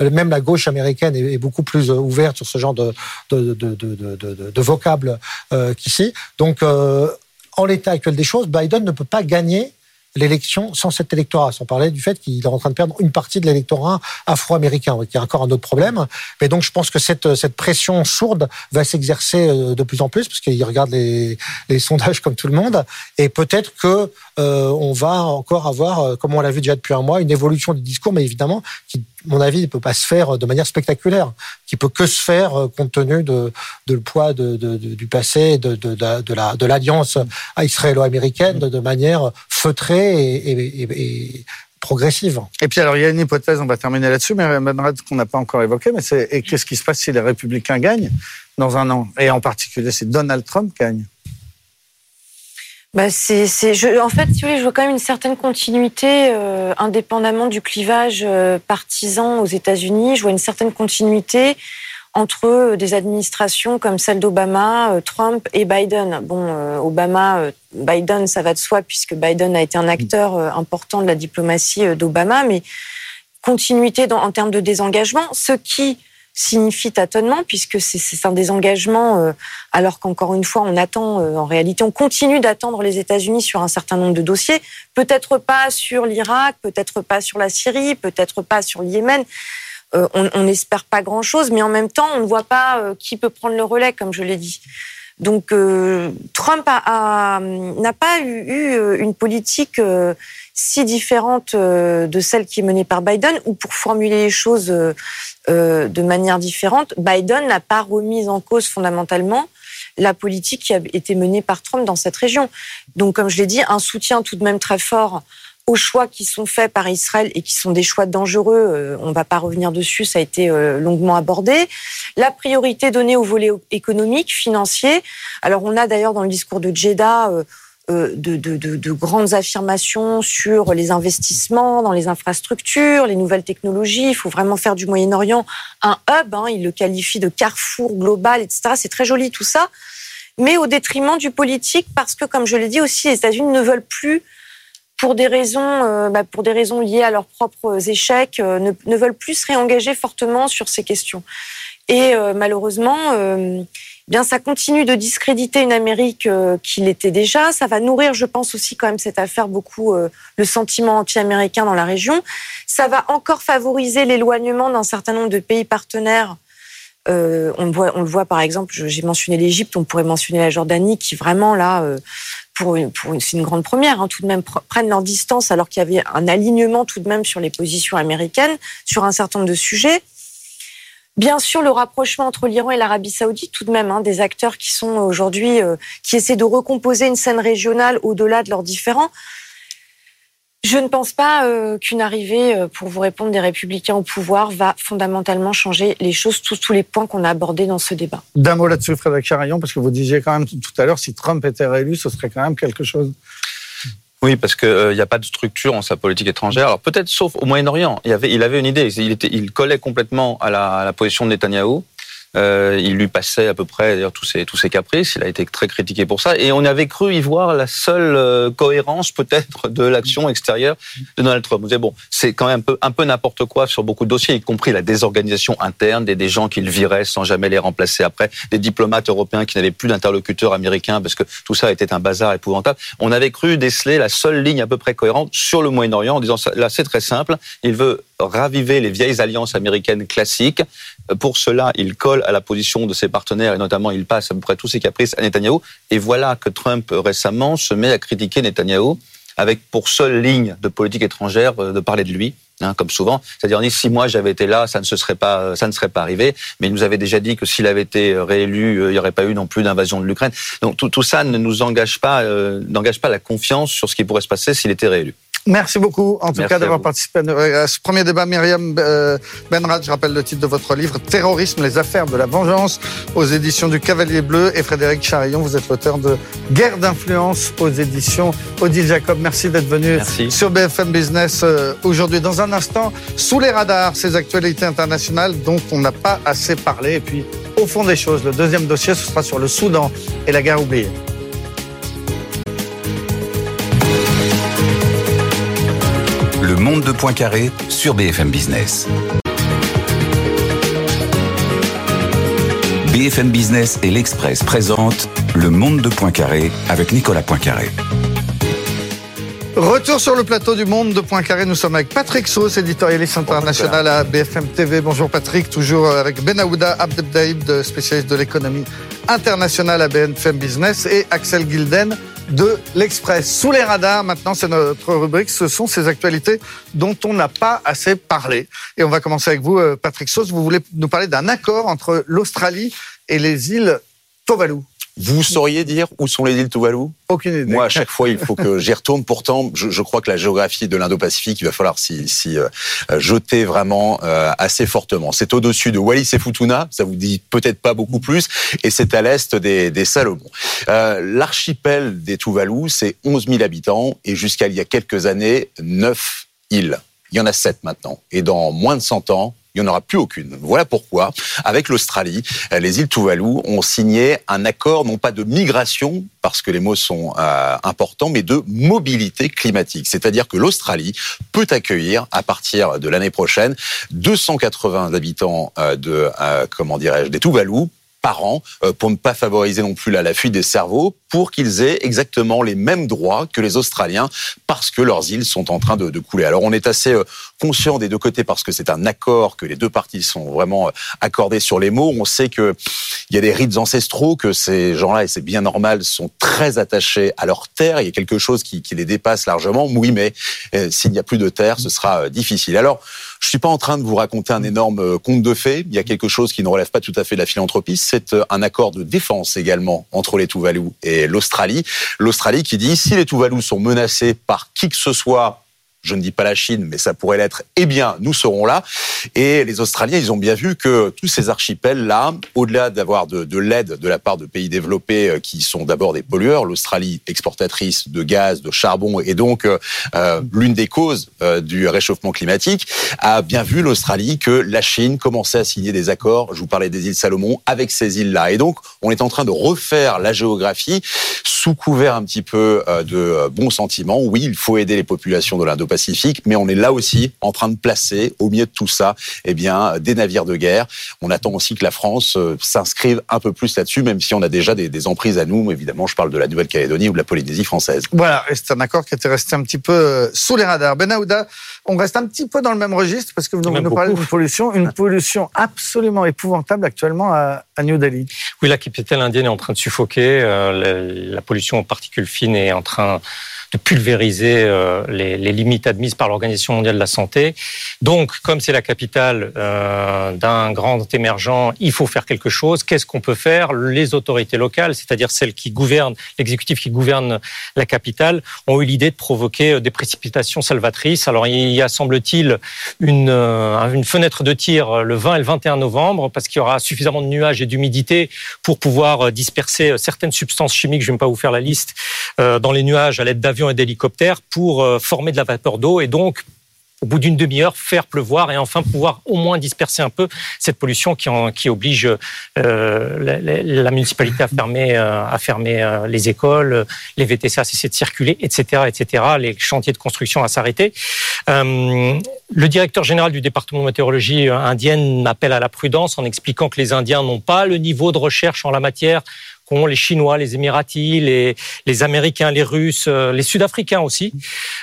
Speaker 6: même la gauche américaine est, est, beaucoup plus ouverte sur ce genre de, de, de, de, de vocable qu'ici. Donc en l'état actuel des choses, Biden ne peut pas gagner l'élection sans cet électorat, sans parler du fait qu'il est en train de perdre une partie de l'électorat afro-américain, qui est encore un autre problème. Mais donc je pense que cette, cette pression sourde va s'exercer euh, de plus en plus, parce qu'il regarde les, les sondages comme tout le monde, et peut-être que euh, on va encore avoir, euh, comme on l'a vu déjà depuis un mois, une évolution du discours, mais évidemment qui mon avis, ne peut pas se faire de manière spectaculaire, qui peut que se faire euh, compte tenu de, le poids du passé, de, de, de, la, de l'alliance israélo-américaine, de, manière feutrée et, progressive.
Speaker 2: Et puis alors il y a une hypothèse, on va terminer là-dessus, mais qu'on n'a pas encore évoqué, mais c'est qu'est-ce qui se passe si les républicains gagnent dans un an, et en particulier si Donald Trump gagne?
Speaker 4: Bah c'est, je, en fait, si vous voulez, je vois quand même une certaine continuité, euh, indépendamment du clivage euh, partisan aux États-Unis. Je vois une certaine continuité entre euh, des administrations comme celle d'Obama, euh, Trump et Biden. Bon, Obama, Biden, ça va de soi puisque Biden a été un acteur important de la diplomatie d'Obama, mais continuité dans, en termes de désengagement, ce qui signifie tâtonnement puisque c'est un désengagement euh, alors qu'encore une fois on attend euh, en réalité on continue d'attendre les États-Unis sur un certain nombre de dossiers. Peut-être pas sur l'Irak peut-être pas sur la Syrie peut-être pas sur le Yémen. Euh, on n'espère pas grand-chose mais en même temps on ne voit pas qui peut prendre le relais comme je l'ai dit. Donc Trump n'a pas eu, eu, une politique si différente de celle qui est menée par Biden ou pour formuler les choses euh, de manière différente. Biden n'a pas remis en cause fondamentalement la politique qui a été menée par Trump dans cette région. Donc, comme je l'ai dit, un soutien tout de même très fort aux choix qui sont faits par Israël et qui sont des choix dangereux. Euh, on ne va pas revenir dessus, ça a été euh, longuement abordé. La priorité donnée au volet économique, financier. Alors, on a d'ailleurs dans le discours de Jeddah de, de, de, de, grandes affirmations sur les investissements dans les infrastructures, les nouvelles technologies. Il faut vraiment faire du Moyen-Orient un hub. Hein, il le qualifie de carrefour global, etc. C'est très joli tout ça, mais au détriment du politique parce que, comme je l'ai dit aussi, les États-Unis ne veulent plus pour des raisons, euh, bah, pour des raisons liées à leurs propres échecs, euh, ne, veulent plus se réengager fortement sur ces questions. Et malheureusement, bien ça continue de discréditer une Amérique euh, qui l'était déjà. Ça va nourrir, je pense aussi quand même cette affaire beaucoup euh, le sentiment anti-américain dans la région. Ça va encore favoriser l'éloignement d'un certain nombre de pays partenaires. Euh, on, le voit, on le voit par exemple, j'ai mentionné l'Égypte, on pourrait mentionner la Jordanie, qui vraiment là, pour, pour c'est une grande première, hein, tout de même prennent leur distance alors qu'il y avait un alignement tout de même sur les positions américaines sur un certain nombre de sujets. Bien sûr, le rapprochement entre l'Iran et l'Arabie Saoudite, tout de même, hein, des acteurs qui sont aujourd'hui, euh, qui essaient de recomposer une scène régionale au-delà de leurs différends. Je ne pense pas euh, qu'une arrivée, euh, pour vous répondre, des républicains au pouvoir va fondamentalement changer les choses, tous, tous les points qu'on a abordés dans ce débat.
Speaker 2: D'un mot là-dessus, Frédéric Charaillon, parce que vous disiez quand même tout à l'heure, si Trump était réélu, ce serait quand même quelque chose.
Speaker 5: Oui, parce qu'il n'y a pas de structure en sa politique étrangère. Alors peut-être sauf au Moyen-Orient. Il avait, il avait une idée. Il, était, il collait complètement à la, à la position de Netanyahou. Euh, il lui passait à peu près d'ailleurs tous ses tous ses caprices. Il a été très critiqué pour ça. Et on avait cru y voir la seule euh, cohérence peut-être <laughs> de l'action extérieure de Donald Trump. Vous disait bon, c'est quand même un peu un peu n'importe quoi sur beaucoup de dossiers, y compris la désorganisation interne des, des gens qu'il virait sans jamais les remplacer après, des diplomates européens qui n'avaient plus d'interlocuteurs américains parce que tout ça était un bazar épouvantable. On avait cru déceler la seule ligne à peu près cohérente sur le Moyen-Orient en disant là c'est très simple. Il veut raviver les vieilles alliances américaines classiques. Pour cela, il colle à la position de ses partenaires et notamment il passe à peu près tous ses caprices à Netanyahou. Et voilà que Trump récemment se met à critiquer Netanyahou avec pour seule ligne de politique étrangère euh, de parler de lui. Hein, comme souvent, c'est-à-dire si moi j'avais été là, ça ne se serait pas, ça ne serait pas arrivé. Mais il nous avait déjà dit que s'il avait été réélu, euh, il n'y aurait pas eu non plus d'invasion de l'Ukraine. Donc tout, ça ne nous engage pas, euh, n'engage pas la confiance sur ce qui pourrait se passer s'il était réélu.
Speaker 2: Merci beaucoup, en tout cas, d'avoir participé à ce premier débat. Myriam euh, Benrad, je rappelle le titre de votre livre, Terrorisme, les affaires de la vengeance, aux éditions du Cavalier Bleu. Et Frédéric Charillon, vous êtes l'auteur de Guerre d'influence aux éditions Odile Jacob. Merci d'être venu sur BFM Business euh, aujourd'hui. Dans un instant, sous les radars, ces actualités internationales dont on n'a pas assez parlé. Et puis, au fond des choses, le deuxième dossier, ce sera sur le Soudan et la guerre oubliée.
Speaker 1: Monde de Poincaré sur BFM Business. BFM Business et l'Express présentent Le monde de Poincaré avec Nicolas Poincaré.
Speaker 2: Retour sur le plateau du Monde de Poincaré. Nous sommes avec Patrick Sauce, éditorialiste international à BFM TV. Bonjour Patrick, toujours avec Ben Aouda Abdeldaïb, spécialiste de l'économie internationale à BFM Business, et Axel Gilden, de l'Express. Sous les radars, maintenant, c'est notre rubrique. Ce sont ces actualités dont on n'a pas assez parlé. Et on va commencer avec vous, euh, Patrick Sauce. Vous voulez nous parler d'un accord entre l'Australie et les îles Tuvalu?
Speaker 8: Vous sauriez dire où sont les îles Tuvalu?
Speaker 2: Aucune idée.
Speaker 8: Moi, à chaque fois, il faut que j'y retourne. Pourtant, je, je, crois que la géographie de l'Indo-Pacifique, il va falloir s'y si, euh, jeter vraiment euh, assez fortement. C'est au-dessus de Wallis et Futuna, ça vous dit peut-être pas beaucoup plus, et c'est à l'est des, des Salomon. Euh, L'archipel des Tuvalu, c'est 11 000 habitants, et jusqu'à il y a quelques années, 9 îles. Il y en a 7 maintenant. Et dans moins de 100 ans, il n'y en aura plus aucune. Voilà pourquoi, avec l'Australie, les îles Tuvalu ont signé un accord non pas de migration, parce que les mots sont euh, importants, mais de mobilité climatique. C'est-à-dire que l'Australie peut accueillir, à partir de l'année prochaine, 280 habitants euh, de, euh, comment dirais-je, des Tuvalu par an pour ne pas favoriser non plus la, la fuite des cerveaux, pour qu'ils aient exactement les mêmes droits que les Australiens, parce que leurs îles sont en train de, de couler. Alors on est assez conscient des deux côtés parce que c'est un accord que les deux parties sont vraiment accordées sur les mots. On sait que il y a des rites ancestraux que ces gens-là et c'est bien normal sont très attachés à leur terre. Il y a quelque chose qui, qui les dépasse largement. Oui, mais euh, s'il n'y a plus de terre, ce sera difficile. Alors je suis pas en train de vous raconter un énorme conte de fées. Il y a quelque chose qui ne relève pas tout à fait de la philanthropie. C'est un accord de défense également entre les Tuvalu et l'Australie. L'Australie qui dit si les Tuvalu sont menacés par qui que ce soit je ne dis pas la Chine, mais ça pourrait l'être, eh bien, nous serons là. Et les Australiens, ils ont bien vu que tous ces archipels-là, au-delà d'avoir de, de l'aide de la part de pays développés qui sont d'abord des pollueurs, l'Australie exportatrice de gaz, de charbon, et donc euh, l'une des causes euh, du réchauffement climatique, a bien vu l'Australie que la Chine commençait à signer des accords, je vous parlais des îles Salomon, avec ces îles-là. Et donc, on est en train de refaire la géographie sous couvert un petit peu de bons sentiments. Oui, il faut aider les populations de l'Indo Pacifique, mais on est là aussi en train de placer au milieu de tout ça, eh bien, des navires de guerre. On attend aussi que la France s'inscrive un peu plus là-dessus, même si on a déjà des, des, emprises à nous. Évidemment, je parle de la Nouvelle-Calédonie ou de la Polynésie française.
Speaker 2: Voilà, et c'est un accord qui était resté un petit peu sous les radars. Ben Aouda, on reste un petit peu dans le même registre parce que vous nous, nous parlez d'une pollution, une pollution absolument épouvantable actuellement à, à New Delhi.
Speaker 7: Oui, la capitale indienne est en train de suffoquer. Euh, la, la pollution aux particules fines est en train pulvériser euh, les, limites admises par l'Organisation mondiale de la santé. Donc, comme c'est la capitale euh, d'un grand émergent, il faut faire quelque chose. Qu'est-ce qu'on peut faire? Les autorités locales, c'est-à-dire celles qui gouvernent, l'exécutif qui gouverne la capitale, ont eu l'idée de provoquer des précipitations salvatrices. Alors, il y a, semble-t-il, une fenêtre de tir le 20 et le 21 novembre, parce qu'il y aura suffisamment de nuages et d'humidité pour pouvoir disperser certaines substances chimiques, je ne vais pas vous faire la liste, dans les nuages à l'aide d'avions et d'hélicoptères pour former de la vapeur d'eau et donc au bout d'une demi-heure, faire pleuvoir et enfin pouvoir au moins disperser un peu cette pollution qui, en, qui oblige euh, la, municipalité à fermer, euh, à fermer euh, les écoles, les VTC à cesser de circuler, etc., etc., les chantiers de construction à s'arrêter. Euh, le directeur général du département de météorologie indienne appelle à la prudence en expliquant que les Indiens n'ont pas le niveau de recherche en la matière les Chinois, les Émiratis, les, les Américains, les Russes, euh, les Sud-Africains aussi.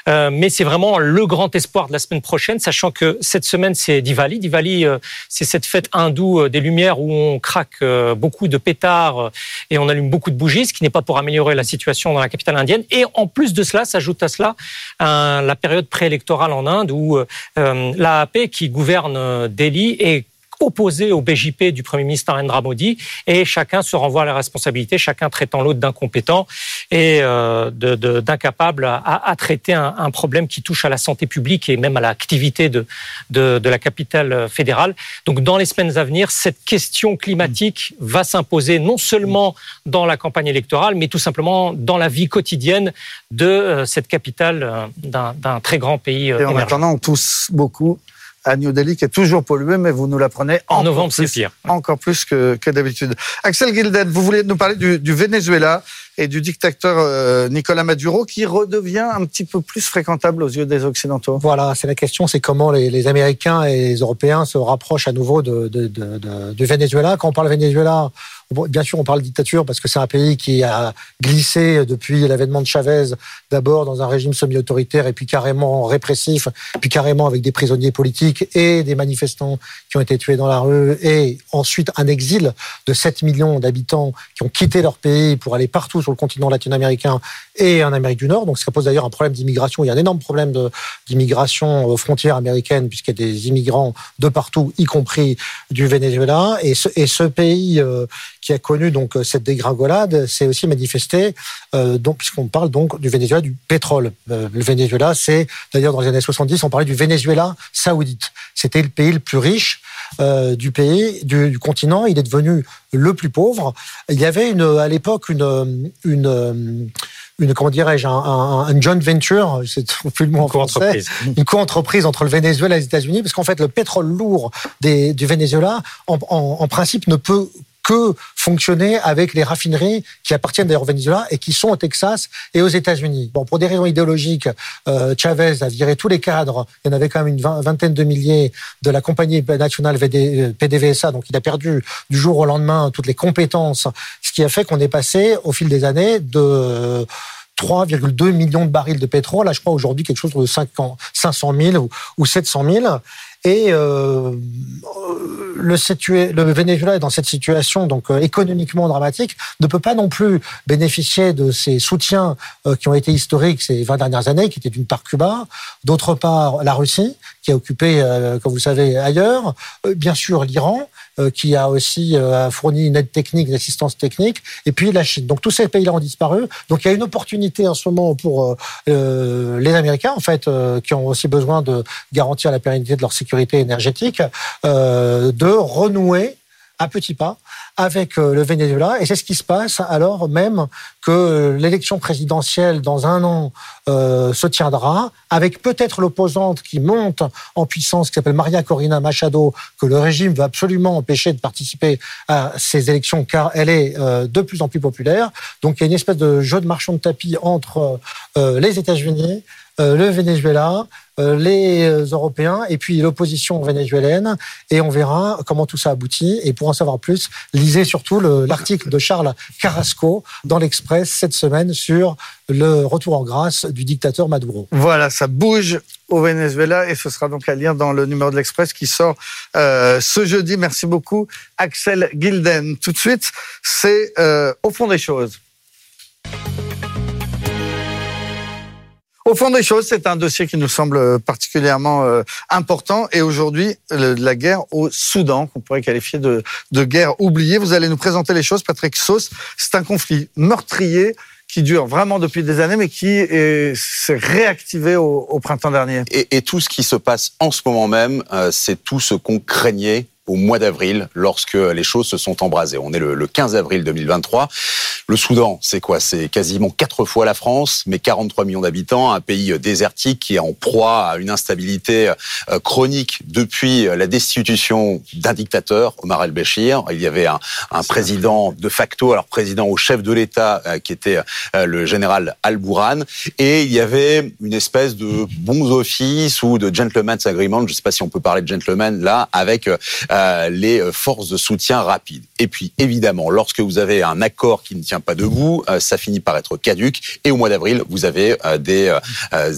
Speaker 7: Euh, mais c'est vraiment le grand espoir de la semaine prochaine, sachant que cette semaine, c'est Diwali. Diwali, euh, c'est cette fête hindoue des Lumières où on craque beaucoup de pétards et on allume beaucoup de bougies, ce qui n'est pas pour améliorer la situation dans la capitale indienne. Et en plus de cela, s'ajoute à cela la période préélectorale en Inde où l'AAP, qui gouverne Delhi, est opposé au BJP du Premier ministre Narendra Modi et chacun se renvoie à la responsabilité, chacun traitant l'autre d'incompétent et euh, d'incapable à, à, traiter un, un, problème qui touche à la santé publique et même à l'activité de, de, de, la capitale fédérale. Donc dans les semaines à venir, cette question climatique va s'imposer non seulement dans la campagne électorale, mais tout simplement dans la vie quotidienne de euh, cette capitale euh, d'un très grand pays.
Speaker 2: Et en attendant, on tousse beaucoup à New Delhi qui est toujours pollué, mais vous nous l'apprenez
Speaker 7: en novembre, c'est pire.
Speaker 2: Encore plus que, que d'habitude. Axel Gilden, vous voulez nous parler du, du Venezuela et du dictateur euh, Nicolas Maduro qui redevient un petit peu plus fréquentable aux yeux des Occidentaux.
Speaker 6: Voilà, c'est la question, c'est comment les, Américains et les Européens se rapprochent à nouveau de, Venezuela. Quand on parle Venezuela, bien sûr, on parle dictature parce que c'est un pays qui a glissé depuis l'avènement de Chavez, d'abord dans un régime semi-autoritaire et puis carrément répressif, puis carrément avec des prisonniers politiques et des manifestants qui ont été tués dans la rue, et ensuite un exil de 7 millions d'habitants qui ont quitté leur pays pour aller partout sur le continent latino-américain et en Amérique du Nord. Donc ça pose d'ailleurs un problème d'immigration. Il y a un énorme problème d'immigration aux frontières américaines puisqu'il y a des immigrants de partout, y compris du Venezuela. Et ce, et ce pays euh, qui a connu donc cette dégringolade s'est aussi manifesté, euh, donc puisqu'on parle donc du Venezuela du pétrole. Euh, le Venezuela, c'est d'ailleurs dans les années 70, on parlait du Venezuela saoudite. C'était le pays le plus riche euh, du pays, du, du, continent. Il est devenu le plus pauvre. Il y avait une, à l'époque une, une une comment dirais-je un, un, un, joint venture, c'est plus le mot en français, une co-entreprise entre le Venezuela et les États-Unis, parce qu'en fait le pétrole lourd des, du Venezuela, en, en, en principe, ne peut que fonctionner avec les raffineries qui appartiennent d'ailleurs au Venezuela et qui sont au Texas et aux États-Unis. Bon, pour des raisons idéologiques, euh, Chavez a viré tous les cadres. Il y en avait quand même une vingtaine de milliers de la compagnie nationale PDVSA, donc il a perdu du jour au lendemain toutes les compétences, ce qui a fait qu'on est passé au fil des années de 3,2 millions de barils de pétrole, là je crois aujourd'hui quelque chose de 500 000 ou 700 000. Et euh, le, le Venezuela est dans cette situation donc euh, économiquement dramatique, ne peut pas non plus bénéficier de ces soutiens euh, qui ont été historiques ces 20 dernières années, qui étaient d'une part Cuba, d'autre part la Russie, qui a occupé, euh, comme vous le savez, ailleurs, euh, bien sûr l'Iran, euh, qui a aussi fourni une aide technique, une assistance technique, et puis la Chine. Donc tous ces pays-là ont disparu. Donc il y a une opportunité en ce moment pour les Américains, en fait, qui ont aussi besoin de garantir la pérennité de leur sécurité énergétique, de renouer à petits pas avec euh, le Venezuela. Et c'est ce qui se passe alors même que l'élection présidentielle dans un an euh, se tiendra, avec peut-être l'opposante qui monte en puissance, qui s'appelle Maria Corina Machado, que le régime veut absolument empêcher de participer à ces élections car elle est euh, de plus en plus populaire. Donc il y a une espèce de jeu de marchand de tapis entre les États-Unis, le Venezuela, euh, les Européens et puis l'opposition vénézuélienne. Et on verra comment tout ça aboutit. Et pour en savoir plus, lisez surtout l'article de Charles Carrasco dans l'Express cette semaine sur le retour en grâce du dictateur Maduro.
Speaker 2: Voilà, ça bouge au Venezuela et ce sera donc à lire dans le numéro de l'Express qui sort euh, ce jeudi. Merci beaucoup, Axel Gilden. Tout de suite, c'est euh, au fond des choses. Au fond des choses, c'est un dossier qui nous semble particulièrement euh, important. Et aujourd'hui, la guerre au Soudan, qu'on pourrait qualifier de, de guerre oubliée. Vous allez nous présenter les choses, Patrick Sauce. C'est un conflit meurtrier qui dure vraiment depuis des années, mais qui s'est réactivé au, au, printemps dernier.
Speaker 8: Et, et, tout ce qui se passe en ce moment même, euh, c'est tout ce qu'on craignait au mois d'avril, lorsque les choses se sont embrasées. On est le, 15 avril 2023. Le Soudan, c'est quoi? C'est quasiment quatre fois la France, mais 43 millions d'habitants, un pays désertique qui est en proie à une instabilité euh, chronique depuis la destitution d'un dictateur, Omar el-Béchir. Il y avait un, un, président de facto, alors président au chef de l'État, euh, qui était euh, le général Al-Bourhan, et il y avait une espèce de bons offices ou de gentleman's agreement, je ne sais pas si on peut parler de gentleman là, avec euh, les forces de soutien rapide. Et puis, évidemment, lorsque vous avez un accord qui ne tient pas debout, euh, ça finit par être caduque. Et au mois d'avril, vous avez euh, des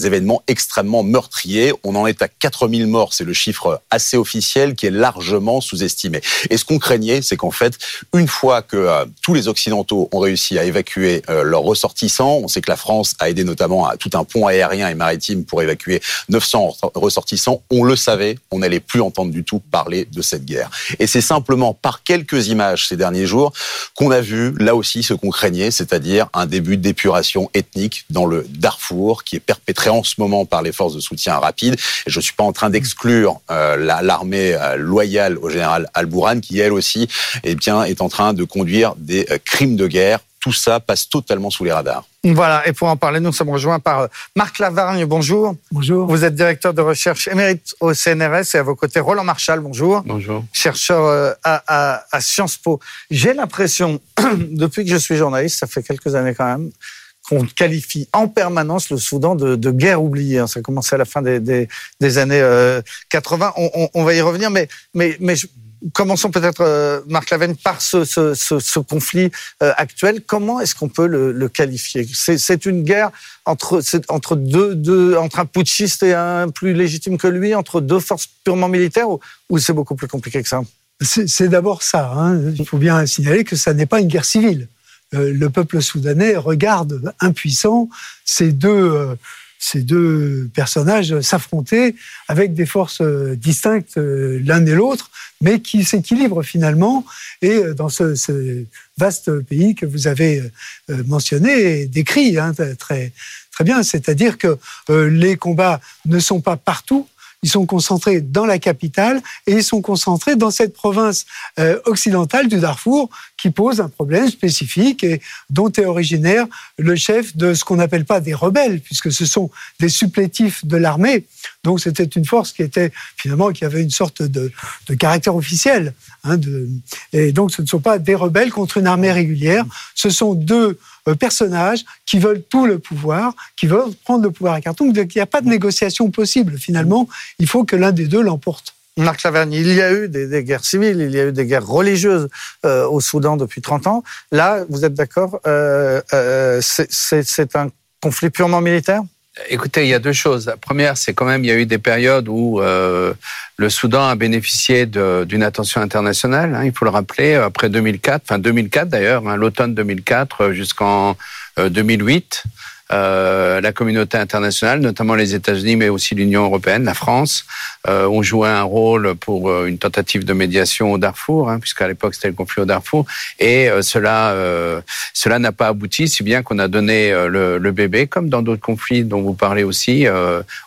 Speaker 8: événements extrêmement meurtriers. On en est à 4000 morts, c'est le chiffre assez officiel qui est largement sous-estimé. Et ce qu'on craignait, c'est qu'en fait, une fois que tous les Occidentaux ont réussi à évacuer leurs ressortissants, on sait que la France a aidé notamment à tout un pont aérien et maritime pour évacuer 900 ressortissants, on le savait, on n'allait plus entendre du tout parler de cette Et c'est simplement par quelques images ces derniers jours qu'on a vu là aussi ce qu'on craignait, c'est-à-dire un début d'épuration ethnique dans le Darfour qui est perpétré en ce moment par les forces de soutien rapide. Je ne suis pas en train d'exclure euh, l'armée euh, loyale au général Al-Bourhan qui elle aussi eh bien, est en train de conduire des euh, crimes de guerre tout ça passe totalement sous les radars.
Speaker 2: Voilà, et pour en parler, nous sommes rejoints par euh, Marc Lavargne, bonjour.
Speaker 9: Bonjour.
Speaker 2: Vous êtes directeur de recherche émérite au CNRS et à vos côtés Roland Marchal, bonjour.
Speaker 9: Bonjour.
Speaker 2: Chercheur euh, à, Sciences Po. J'ai l'impression, <clears throat> depuis que je suis journaliste, ça fait quelques années quand même, qu'on qualifie en permanence le Soudan de, guerre oubliée. Hein. Ça a commencé à la fin des, années 80. Euh, on, va y revenir, mais, mais, mais commençons peut-être, euh, Marc Lavenne, par ce, conflit euh, actuel. Comment est-ce qu'on peut le, qualifier? C'est une guerre entre, entre, deux, entre un putschiste et un plus légitime que lui, entre deux forces purement militaires, ou, ou c'est beaucoup plus compliqué que ça?
Speaker 9: C'est d'abord ça. Hein. Il faut bien signaler que ça n'est pas une guerre civile. Euh, le peuple soudanais regarde impuissant ces deux ces deux personnages s'affronter avec des forces distinctes l'un et l'autre, mais qui s'équilibre finalement. Et euh, dans ce, vaste pays que vous avez euh, mentionné et décrit hein, très, très bien, c'est-à-dire que euh, les combats ne sont pas partout, ils sont concentrés dans la capitale et ils sont concentrés dans cette province euh, occidentale du Darfour qui pose un problème spécifique et dont est originaire le chef de ce qu'on n'appelle pas des rebelles, puisque ce sont des supplétifs de l'armée. Donc c'était une force qui était finalement qui avait une sorte de, caractère officiel. Hein, et donc ce ne sont pas des rebelles contre une armée régulière, ce sont deux euh, personnages qui veulent tout le pouvoir, qui veulent prendre le pouvoir à carton. Donc il n'y a pas de négociation possible finalement. Il faut que l'un des deux l'emporte.
Speaker 2: Marc Lavergne, il y a eu des, guerres civiles, il y a eu des guerres religieuses euh, au Soudan depuis 30 ans. Là, vous êtes d'accord, euh, c'est un conflit purement militaire?
Speaker 10: Écoutez, il y a deux choses. La première, c'est quand même, il y a eu des périodes où euh, le Soudan a bénéficié d'une attention internationale, hein, il faut le rappeler, après 2004, enfin 2004 d'ailleurs, hein, l'automne 2004 jusqu'en 2008. Euh, la communauté internationale, notamment les États-Unis, mais aussi l'Union européenne, la France, euh, ont joué un rôle pour euh, une tentative de médiation au Darfour, hein, puisqu'à l'époque c'était le conflit au Darfour, et cela cela n'a pas abouti, si bien qu'on a donné le, le, bébé, comme dans d'autres conflits dont vous parlez aussi,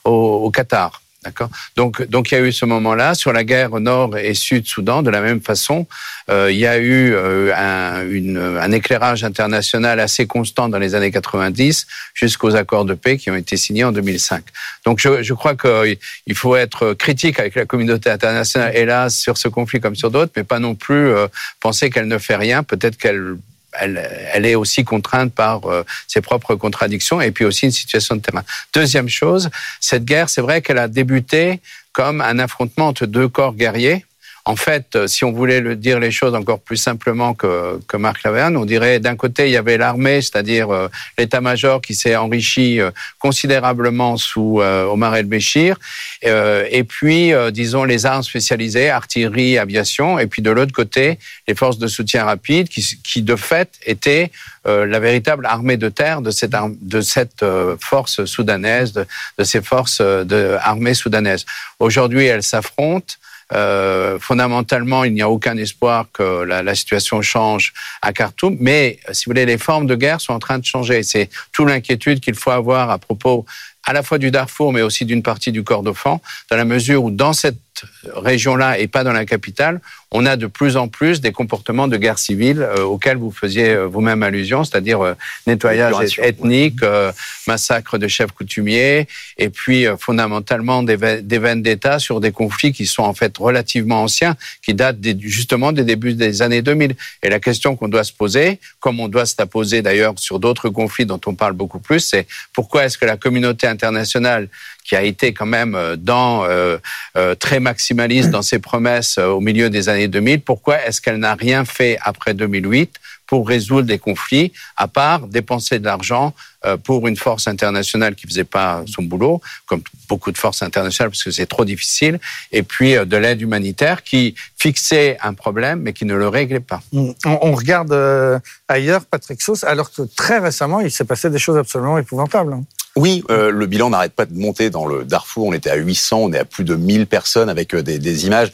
Speaker 10: au, au Qatar. D'accord. Donc, donc il y a eu ce moment-là sur la guerre Nord et Sud Soudan. De la même façon, euh, il y a eu euh, un, éclairage international assez constant dans les années 90 jusqu'aux accords de paix qui ont été signés en 2005. Donc, je, crois qu'il faut être critique avec la communauté internationale, hélas, sur ce conflit comme sur d'autres, mais pas non plus euh, penser qu'elle ne fait rien. Peut-être qu'elle elle, est aussi contrainte par euh, ses propres contradictions et puis aussi une situation de terrain. Deuxième chose, cette guerre, c'est vrai qu'elle a débuté comme un affrontement entre deux corps guerriers En fait, euh, si on voulait le dire les choses encore plus simplement que, que Marc Laverne, on dirait d'un côté il y avait l'armée, c'est-à-dire euh, l'état-major qui s'est enrichi euh, considérablement sous Omar el-Béchir, et puis disons les armes spécialisées, artillerie, aviation, et puis de l'autre côté les forces de soutien rapide qui, qui de fait étaient la véritable armée de terre de cette, de cette force soudanaise, de, de ces forces de armée soudanaise. Aujourd'hui, elles s'affrontent. Euh, fondamentalement, il n'y a aucun espoir que la, situation change à Khartoum. Mais, si vous voulez, les formes de guerre sont en train de changer. C'est toute l'inquiétude qu'il faut avoir à propos à la fois du Darfour, mais aussi d'une partie du Kordofan, dans la mesure où dans cette région-là et pas dans la capitale, on a de plus en plus des comportements de guerre civile euh, auxquels vous faisiez euh, vous-même allusion, c'est-à-dire euh, nettoyage ethnique, massacre de chefs coutumiers, et puis fondamentalement des, des veines d'État sur des conflits qui sont en fait relativement anciens, qui datent justement des débuts des années 2000. Et la question qu'on doit se poser, comme on doit se la poser d'ailleurs sur d'autres conflits dont on parle beaucoup plus, c'est pourquoi est-ce que la communauté internationale qui a été quand même euh, dans, euh, euh, très maximaliste dans ses promesses au milieu des années 2000. Pourquoi est-ce qu'elle n'a rien fait après 2008 pour résoudre des conflits, à part dépenser de l'argent pour une force internationale qui faisait pas son boulot, comme beaucoup de forces internationales, parce que c'est trop difficile, et puis de l'aide humanitaire qui fixait un problème, mais qui ne le réglait pas.
Speaker 2: On, regarde ailleurs, Patrick Sauce, alors que très récemment, il s'est passé des choses absolument épouvantables. Hein.
Speaker 8: Oui, euh, le bilan n'arrête pas de monter dans le Darfour. On était à 800, on est à plus de 1000 personnes avec euh, des, des images.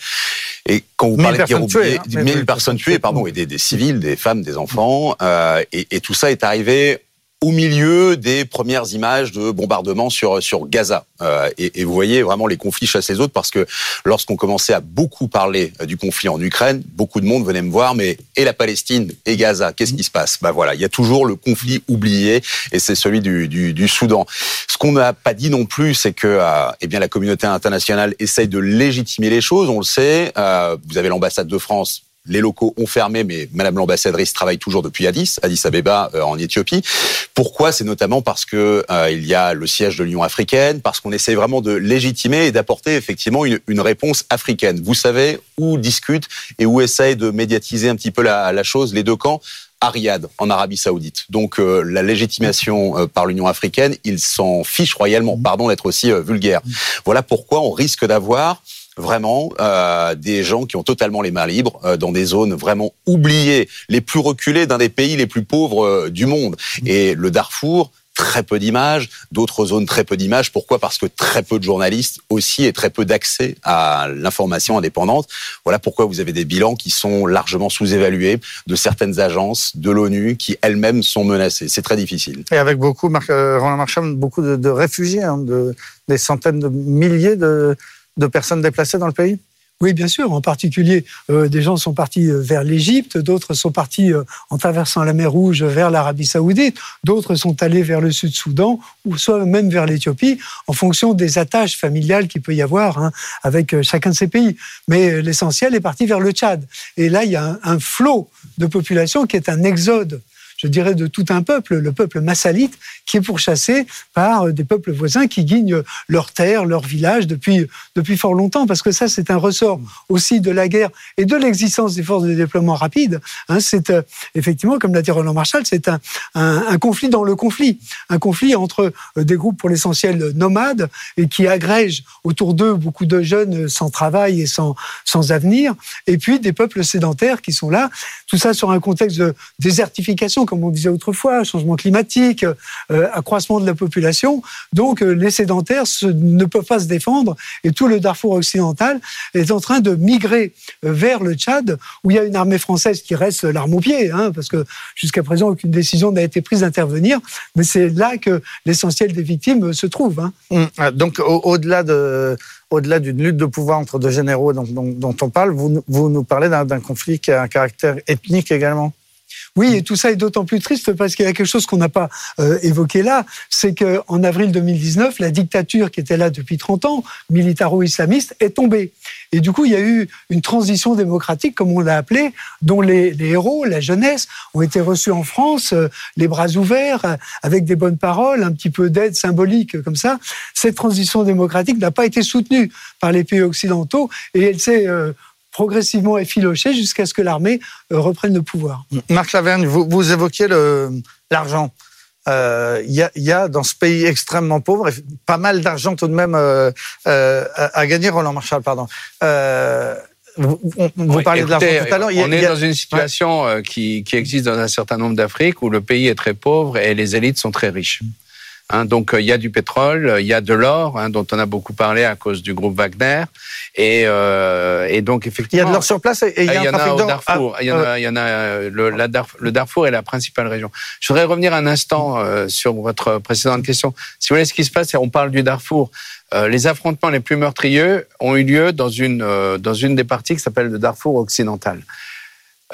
Speaker 8: Et quand vous parlez de guerre oubliée, 1000 personnes tuées, pardon, et des, des, civils, des femmes, des enfants, euh, et, et, tout ça est arrivé au milieu des premières images de bombardements sur sur Gaza. Euh, et, et, vous voyez vraiment les conflits chassent les autres parce que lorsqu'on commençait à beaucoup parler euh, du conflit en Ukraine, beaucoup de monde venait me voir, mais et la Palestine et Gaza, qu'est-ce qui se passe? Bah voilà, il y a toujours le conflit oublié et c'est celui du, du, du, Soudan. Ce qu'on n'a pas dit non plus, c'est que euh, eh bien la communauté internationale essaye de légitimer les choses. On le sait. Euh, vous avez l'ambassade de France les locaux ont fermé, mais Madame l'ambassadrice travaille toujours depuis Addis, Addis Abeba euh, en Éthiopie. Pourquoi? C'est notamment parce que euh, il y a le siège de l'Union africaine, parce qu'on essaie vraiment de légitimer et d'apporter effectivement une, une, réponse africaine. Vous savez où discutent et où essayent de médiatiser un petit peu la, la chose les deux camps? À Riyad, en Arabie Saoudite. Donc euh, la légitimation par l'Union africaine, ils s'en fichent royalement. Pardon d'être aussi vulgaire. Voilà pourquoi on risque d'avoir vraiment euh, des gens qui ont totalement les mains libres euh, dans des zones vraiment oubliées, les plus reculées d'un des pays les plus pauvres euh, du monde. Et le Darfour, très peu d'images, d'autres zones très peu d'images. Pourquoi? Parce que très peu de journalistes aussi et très peu d'accès à l'information indépendante. Voilà pourquoi vous avez des bilans qui sont largement sous-évalués de certaines agences de l'ONU qui elles-mêmes sont menacées. C'est très difficile.
Speaker 2: Et avec beaucoup, Marc, Roland Marchand, beaucoup de, de réfugiés, hein, de, des centaines de milliers de de personnes déplacées dans le pays?
Speaker 9: Oui, bien sûr. En particulier, euh, des gens sont partis euh, vers l'Égypte, d'autres sont partis euh, en traversant la mer Rouge vers l'Arabie Saoudite, d'autres sont allés vers le Sud-Soudan ou soit même vers l'Éthiopie, en fonction des attaches familiales qu'il peut y avoir hein, avec chacun de ces pays. Mais l'essentiel est parti vers le Tchad. Et là, il y a un, un flot de population qui est un exode je dirais, de tout un peuple, le peuple massalite, qui est pourchassé par des peuples voisins qui guignent leurs terres, leurs villages depuis, depuis fort longtemps, parce que ça, c'est un ressort aussi de la guerre et de l'existence des forces de déploiement rapide. Hein, c'est euh, effectivement, comme l'a dit Roland Marshall, c'est un, un, un, conflit dans le conflit, un conflit entre euh, des groupes pour l'essentiel nomades et qui agrègent autour d'eux beaucoup de jeunes sans travail et sans, sans avenir, et puis des peuples sédentaires qui sont là, tout ça sur un contexte de désertification, comme on disait autrefois, changement climatique, euh, accroissement de la population. Donc euh, les sédentaires ne peuvent pas se défendre et tout le Darfour occidental est en train de migrer euh, vers le Tchad, où il y a une armée française qui reste l'arme au pied, hein, parce que jusqu'à présent aucune décision n'a été prise d'intervenir. Mais c'est là que l'essentiel des victimes se trouve. Hein.
Speaker 2: Hum, ah, donc au-delà de au-delà d'une lutte de pouvoir entre deux généraux dont, on parle, vous nous parlez d'un conflit qui a un caractère ethnique également?
Speaker 9: Oui, et tout ça est d'autant plus triste parce qu'il y a quelque chose qu'on n'a pas euh, évoqué là, c'est qu'en avril 2019, la dictature qui était là depuis 30 ans, militaro-islamiste, est tombée. Et du coup, il y a eu une transition démocratique, comme on l'a appelé, dont les, les, héros, la jeunesse, ont été reçus en France, euh, les bras ouverts, euh, avec des bonnes paroles, un petit peu d'aide symbolique comme ça. Cette transition démocratique n'a pas été soutenue par les pays occidentaux et elle s'est progressivement effilocher jusqu'à ce que l'armée reprenne le pouvoir.
Speaker 2: Marc Lavergne, vous, vous évoquiez l'argent. Il y, a, y, a, dans ce pays extrêmement pauvre pas mal d'argent tout de même à, gagner, Roland Marshall, pardon.
Speaker 10: Vous, vous parlez de l'argent tout à l'heure. On est dans une situation qui, qui, existe dans un certain nombre d'Afriques où le pays est très pauvre et les élites sont très riches. Hein, donc euh, il y a du pétrole, il y a de l'or, hein, dont on a beaucoup parlé à cause du groupe Wagner, et, euh, et donc effectivement.
Speaker 2: Il y a de l'or sur place et il y, a,
Speaker 10: il y en a au Darfour. il y en a, il y en a le, la le, Darfour est la principale région. Je voudrais revenir un instant euh, sur votre précédente question. Si vous voulez, ce qui se passe, c'est on parle du Darfour. Euh, les affrontements les plus meurtriers ont eu lieu dans une euh, dans une des parties qui s'appelle le Darfour occidental.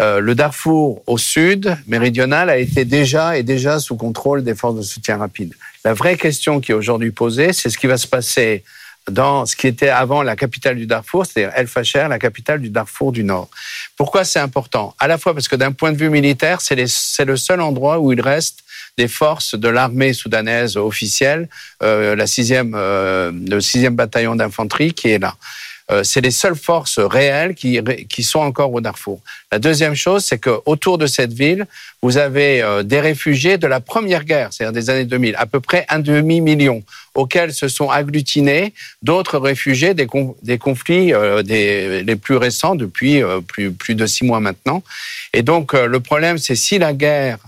Speaker 10: Euh, le Darfour au sud, méridional, a été déjà et déjà sous contrôle des forces de soutien rapide. La vraie question qui est aujourd'hui posée, c'est ce qui va se passer dans ce qui était avant la capitale du Darfour, c'est-à-dire El Fasher, la capitale du Darfour du Nord. Pourquoi c'est important? À la fois parce que d'un point de vue militaire, c'est le seul endroit où il reste des forces de l'armée soudanaise officielle, euh, la sixième, euh, le sixième bataillon d'infanterie qui est là. Euh, c'est les seules forces réelles qui, qui sont encore au Darfour. La deuxième chose, c'est que autour de cette ville, vous avez euh, des réfugiés de la première guerre, c'est-à-dire des années 2000, à peu près un demi-million, auxquels se sont agglutinés d'autres réfugiés des, des conflits euh, des, les plus récents depuis plus, plus de six mois maintenant. Et donc le problème, c'est si la guerre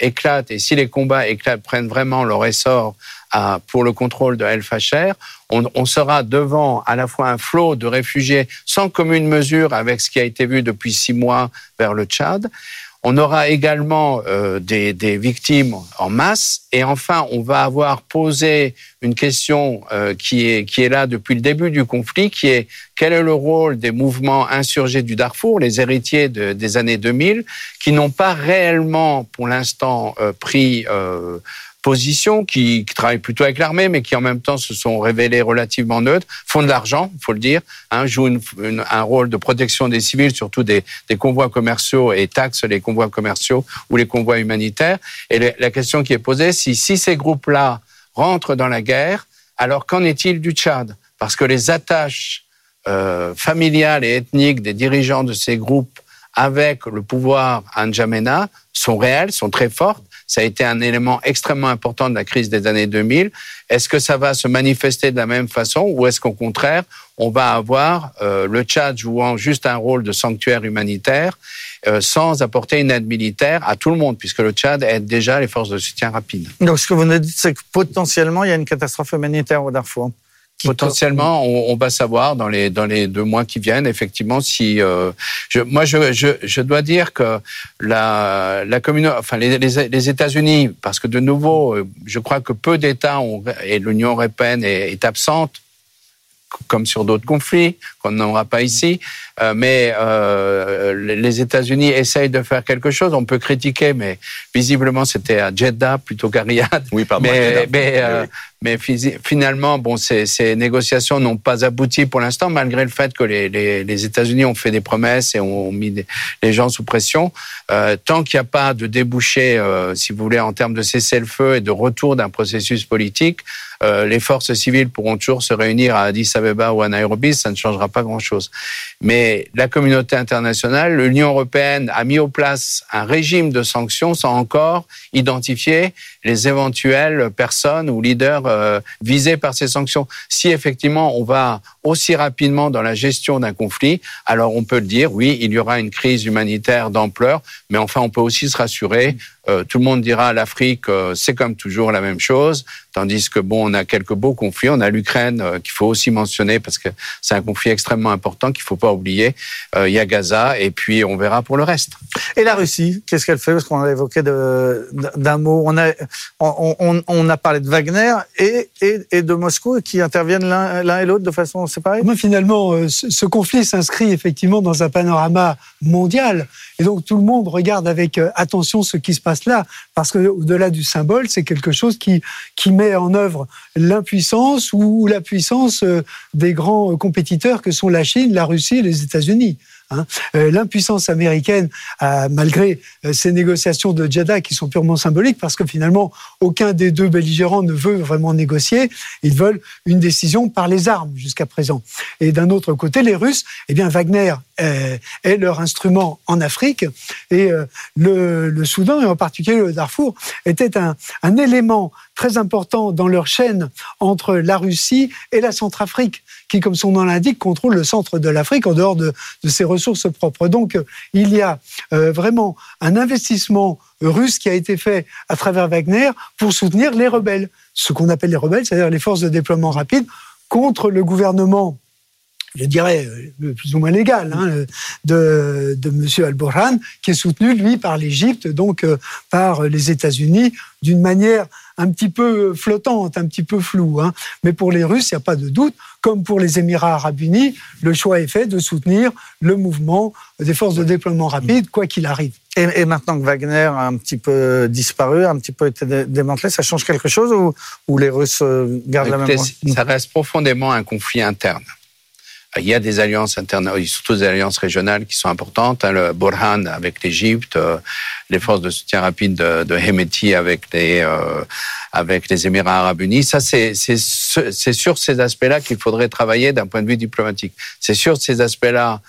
Speaker 10: éclate et si les combats éclatent, prennent vraiment leur essor pour le contrôle de El Facher, on, sera devant à la fois un flot de réfugiés sans commune mesure avec ce qui a été vu depuis six mois vers le Tchad. On aura également euh, des, victimes en masse. Et enfin, on va avoir posé une question euh, qui, est, qui est là depuis le début du conflit, qui est quel est le rôle des mouvements insurgés du Darfour, les héritiers de, des années 2000, qui n'ont pas réellement, pour l'instant, euh, pris euh, position, qui, qui travaillent plutôt avec l'armée, mais qui en même temps se sont révélés relativement neutres, font de l'argent, il faut le dire, hein, jouent une, une, un rôle de protection des civils, surtout des, des, convois commerciaux et taxent les convois commerciaux ou les convois humanitaires. Et la question qui est posée, si, si ces groupes-là rentrent dans la guerre, alors qu'en est-il du Tchad? Parce que les attaches euh, familiales et ethniques des dirigeants de ces groupes avec le pouvoir à N'Djamena sont réelles, sont très fortes. Ça a été un élément extrêmement important de la crise des années 2000. Est-ce que ça va se manifester de la même façon ou est-ce qu'au contraire, on va avoir euh, le Tchad jouant juste un rôle de sanctuaire humanitaire euh, sans apporter une aide militaire à tout le monde, puisque le Tchad aide déjà les forces de soutien rapide.
Speaker 2: Donc ce que vous nous dites, c'est que potentiellement, il y a une catastrophe humanitaire au Darfour.
Speaker 10: Potentiellement, on, on, va savoir dans les dans les deux mois qui viennent, effectivement, si euh, je, moi je, je, je dois dire que la la communauté, enfin les, les, les États-Unis, parce que de nouveau, euh, je crois que peu d'États et l'Union européenne est, est absente comme sur d'autres conflits qu'on n'aura pas ici. Euh, mais euh, les États-Unis essayent de faire quelque chose. On peut critiquer, mais visiblement c'était à Jeddah plutôt qu'à Riyad.
Speaker 8: Oui, pardon.
Speaker 10: Mais, mais, euh, mais finalement, bon, ces, ces négociations n'ont pas abouti pour l'instant, malgré le fait que les, les, les États-Unis ont fait des promesses et ont mis des, les gens sous pression. Euh, tant qu'il n'y a pas de débouché, euh, si vous voulez, en termes de cessez-le-feu et de retour d'un processus politique, euh, les forces civiles pourront toujours se réunir à Addis Abeba ou à Nairobi, ça ne changera pas grand-chose. Mais la communauté internationale, l'Union européenne a mis en place un régime de sanctions sans encore identifier les éventuelles personnes ou leaders euh, visés par ces sanctions. Si effectivement on va aussi rapidement dans la gestion d'un conflit, alors on peut le dire, oui, il y aura une crise humanitaire d'ampleur, mais enfin on peut aussi se rassurer. Euh, tout le monde dira l'Afrique, euh, c'est comme toujours la même chose, tandis que bon, on a quelques beaux conflits. On a l'Ukraine euh, qu'il faut aussi mentionner parce que c'est un conflit extrêmement important qu'il faut pas oublier. Il y a Gaza et puis on verra pour le reste.
Speaker 2: Et la Russie, qu'est-ce qu'elle fait? Parce qu'on a évoqué d'un mot. On a on, a parlé de Wagner et, et, et de Moscou qui interviennent l'un et l'autre de façon
Speaker 9: finalement, euh, ce conflit s'inscrit effectivement dans un panorama mondial. Et donc tout le monde regarde avec attention ce qui se passe là, parce que au-delà du symbole, c'est quelque chose qui met en œuvre l'impuissance ou la puissance des grands compétiteurs que sont la Chine, la Russie et les États-Unis. Hein. Euh, l'impuissance américaine, malgré euh, ces négociations de Jeddah qui sont purement symboliques, parce que finalement, aucun des deux belligérants ne veut vraiment négocier. Ils veulent une décision par les armes jusqu'à présent. Et d'un autre côté, les Russes, eh bien, Wagner est leur instrument en Afrique et le, le, Soudan, et en particulier le Darfour, était un, un élément très important dans leur chaîne entre la Russie et la Centrafrique qui, comme son nom l'indique, contrôle le centre de l'Afrique en dehors de, ses ressources propres. Donc, euh, il y a euh, vraiment un investissement russe qui a été fait à travers Wagner pour soutenir les rebelles, ce qu'on appelle les rebelles, c'est-à-dire les forces de déploiement rapide contre le gouvernement je dirais, euh, plus ou moins légal, hein, de, de M. Al-Burhan, qui est soutenu, lui, par l'Égypte, donc par les États-Unis, d'une manière un petit peu flottante, un petit peu floue. Hein. Mais pour les Russes, il n'y a pas de doute, comme pour les Émirats arabes unis, le choix est fait de soutenir le mouvement des forces de déploiement rapide, quoi qu'il arrive.
Speaker 2: Et, maintenant que Wagner a un petit peu disparu, un petit peu été démantelé, ça change quelque chose ou, les Russes euh, gardent la même
Speaker 10: Ça reste profondément un conflit interne. Il y a des alliances internes, surtout des alliances régionales qui sont importantes. Hein, le Burhan avec l'Égypte, euh, les forces de soutien rapide de, de Hemeti avec les euh, avec les Émirats arabes unis. Ça, c'est c'est sur ces aspects-là qu'il faudrait travailler d'un point de vue diplomatique. C'est sur ces aspects-là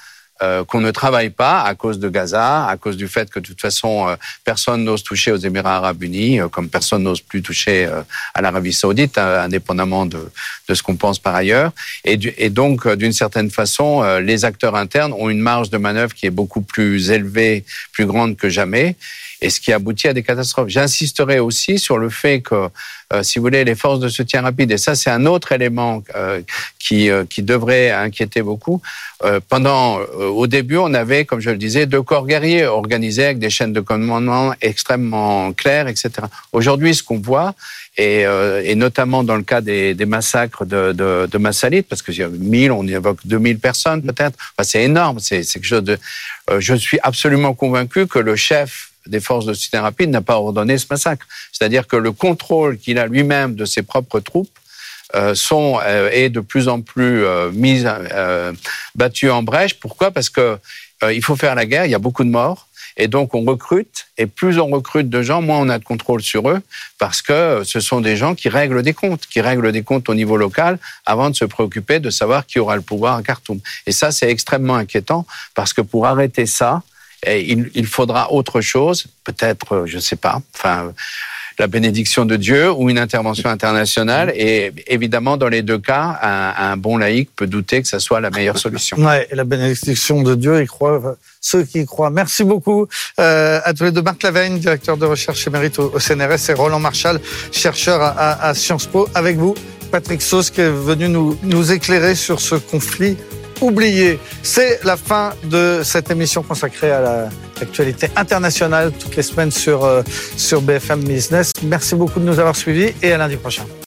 Speaker 10: euh, qu'on ne travaille pas à cause de Gaza, à cause du fait que de toute façon euh, personne n'ose toucher aux Émirats arabes unis, euh, comme personne n'ose plus toucher à l'Arabie saoudite, indépendamment de, de ce qu'on pense par ailleurs. Et, et donc, d'une certaine façon, les acteurs internes ont une marge de manœuvre qui est beaucoup plus élevée, plus grande que jamais et ce qui aboutit à des catastrophes. J'insisterai aussi sur le fait que, euh, si vous voulez, les forces de soutien rapide, et ça c'est un autre élément euh, qui, euh, qui devrait inquiéter beaucoup, pendant, au début, on avait, comme je le disais, deux corps guerriers organisés avec des chaînes de commandement extrêmement claires, etc. Aujourd'hui, ce qu'on voit, et, et, notamment dans le cas des, des massacres de, de, de Massalit, parce a 1000, on évoque 2000 personnes peut-être, enfin, c'est énorme, c'est quelque chose de... je suis absolument convaincu que le chef des forces de soutien rapide n'a pas ordonné ce massacre. C'est-à-dire que le contrôle qu'il a lui-même de ses propres troupes euh, sont euh, est de plus en plus euh, mis battu en brèche. Pourquoi? Parce que il faut faire la guerre. Il y a beaucoup de morts. Et donc, on recrute, et plus on recrute de gens, moins on a de contrôle sur eux, parce que ce sont des gens qui règlent des comptes, qui règlent des comptes au niveau local, avant de se préoccuper de savoir qui aura le pouvoir à Khartoum. Et ça, c'est extrêmement inquiétant, parce que pour arrêter ça, il, faudra autre chose, peut-être, euh, je ne sais pas, enfin, la bénédiction de Dieu ou une intervention internationale. Et évidemment, dans les deux cas, un, bon laïc peut douter que ce soit la meilleure solution.
Speaker 2: Ouais, et la bénédiction de Dieu, croient, ceux qui y croient. Merci beaucoup euh, à tous les deux. Marc Laveigne, directeur de recherche émérite au, CNRS, et Roland Marchal, chercheur à, Sciences Po. Avec vous, Patrick Sauce, qui est venu nous éclairer sur ce conflit oublié. C'est la fin de cette émission consacrée à l'actualité internationale toutes les semaines sur, euh, sur BFM Business. Merci beaucoup de nous avoir suivis et à lundi prochain.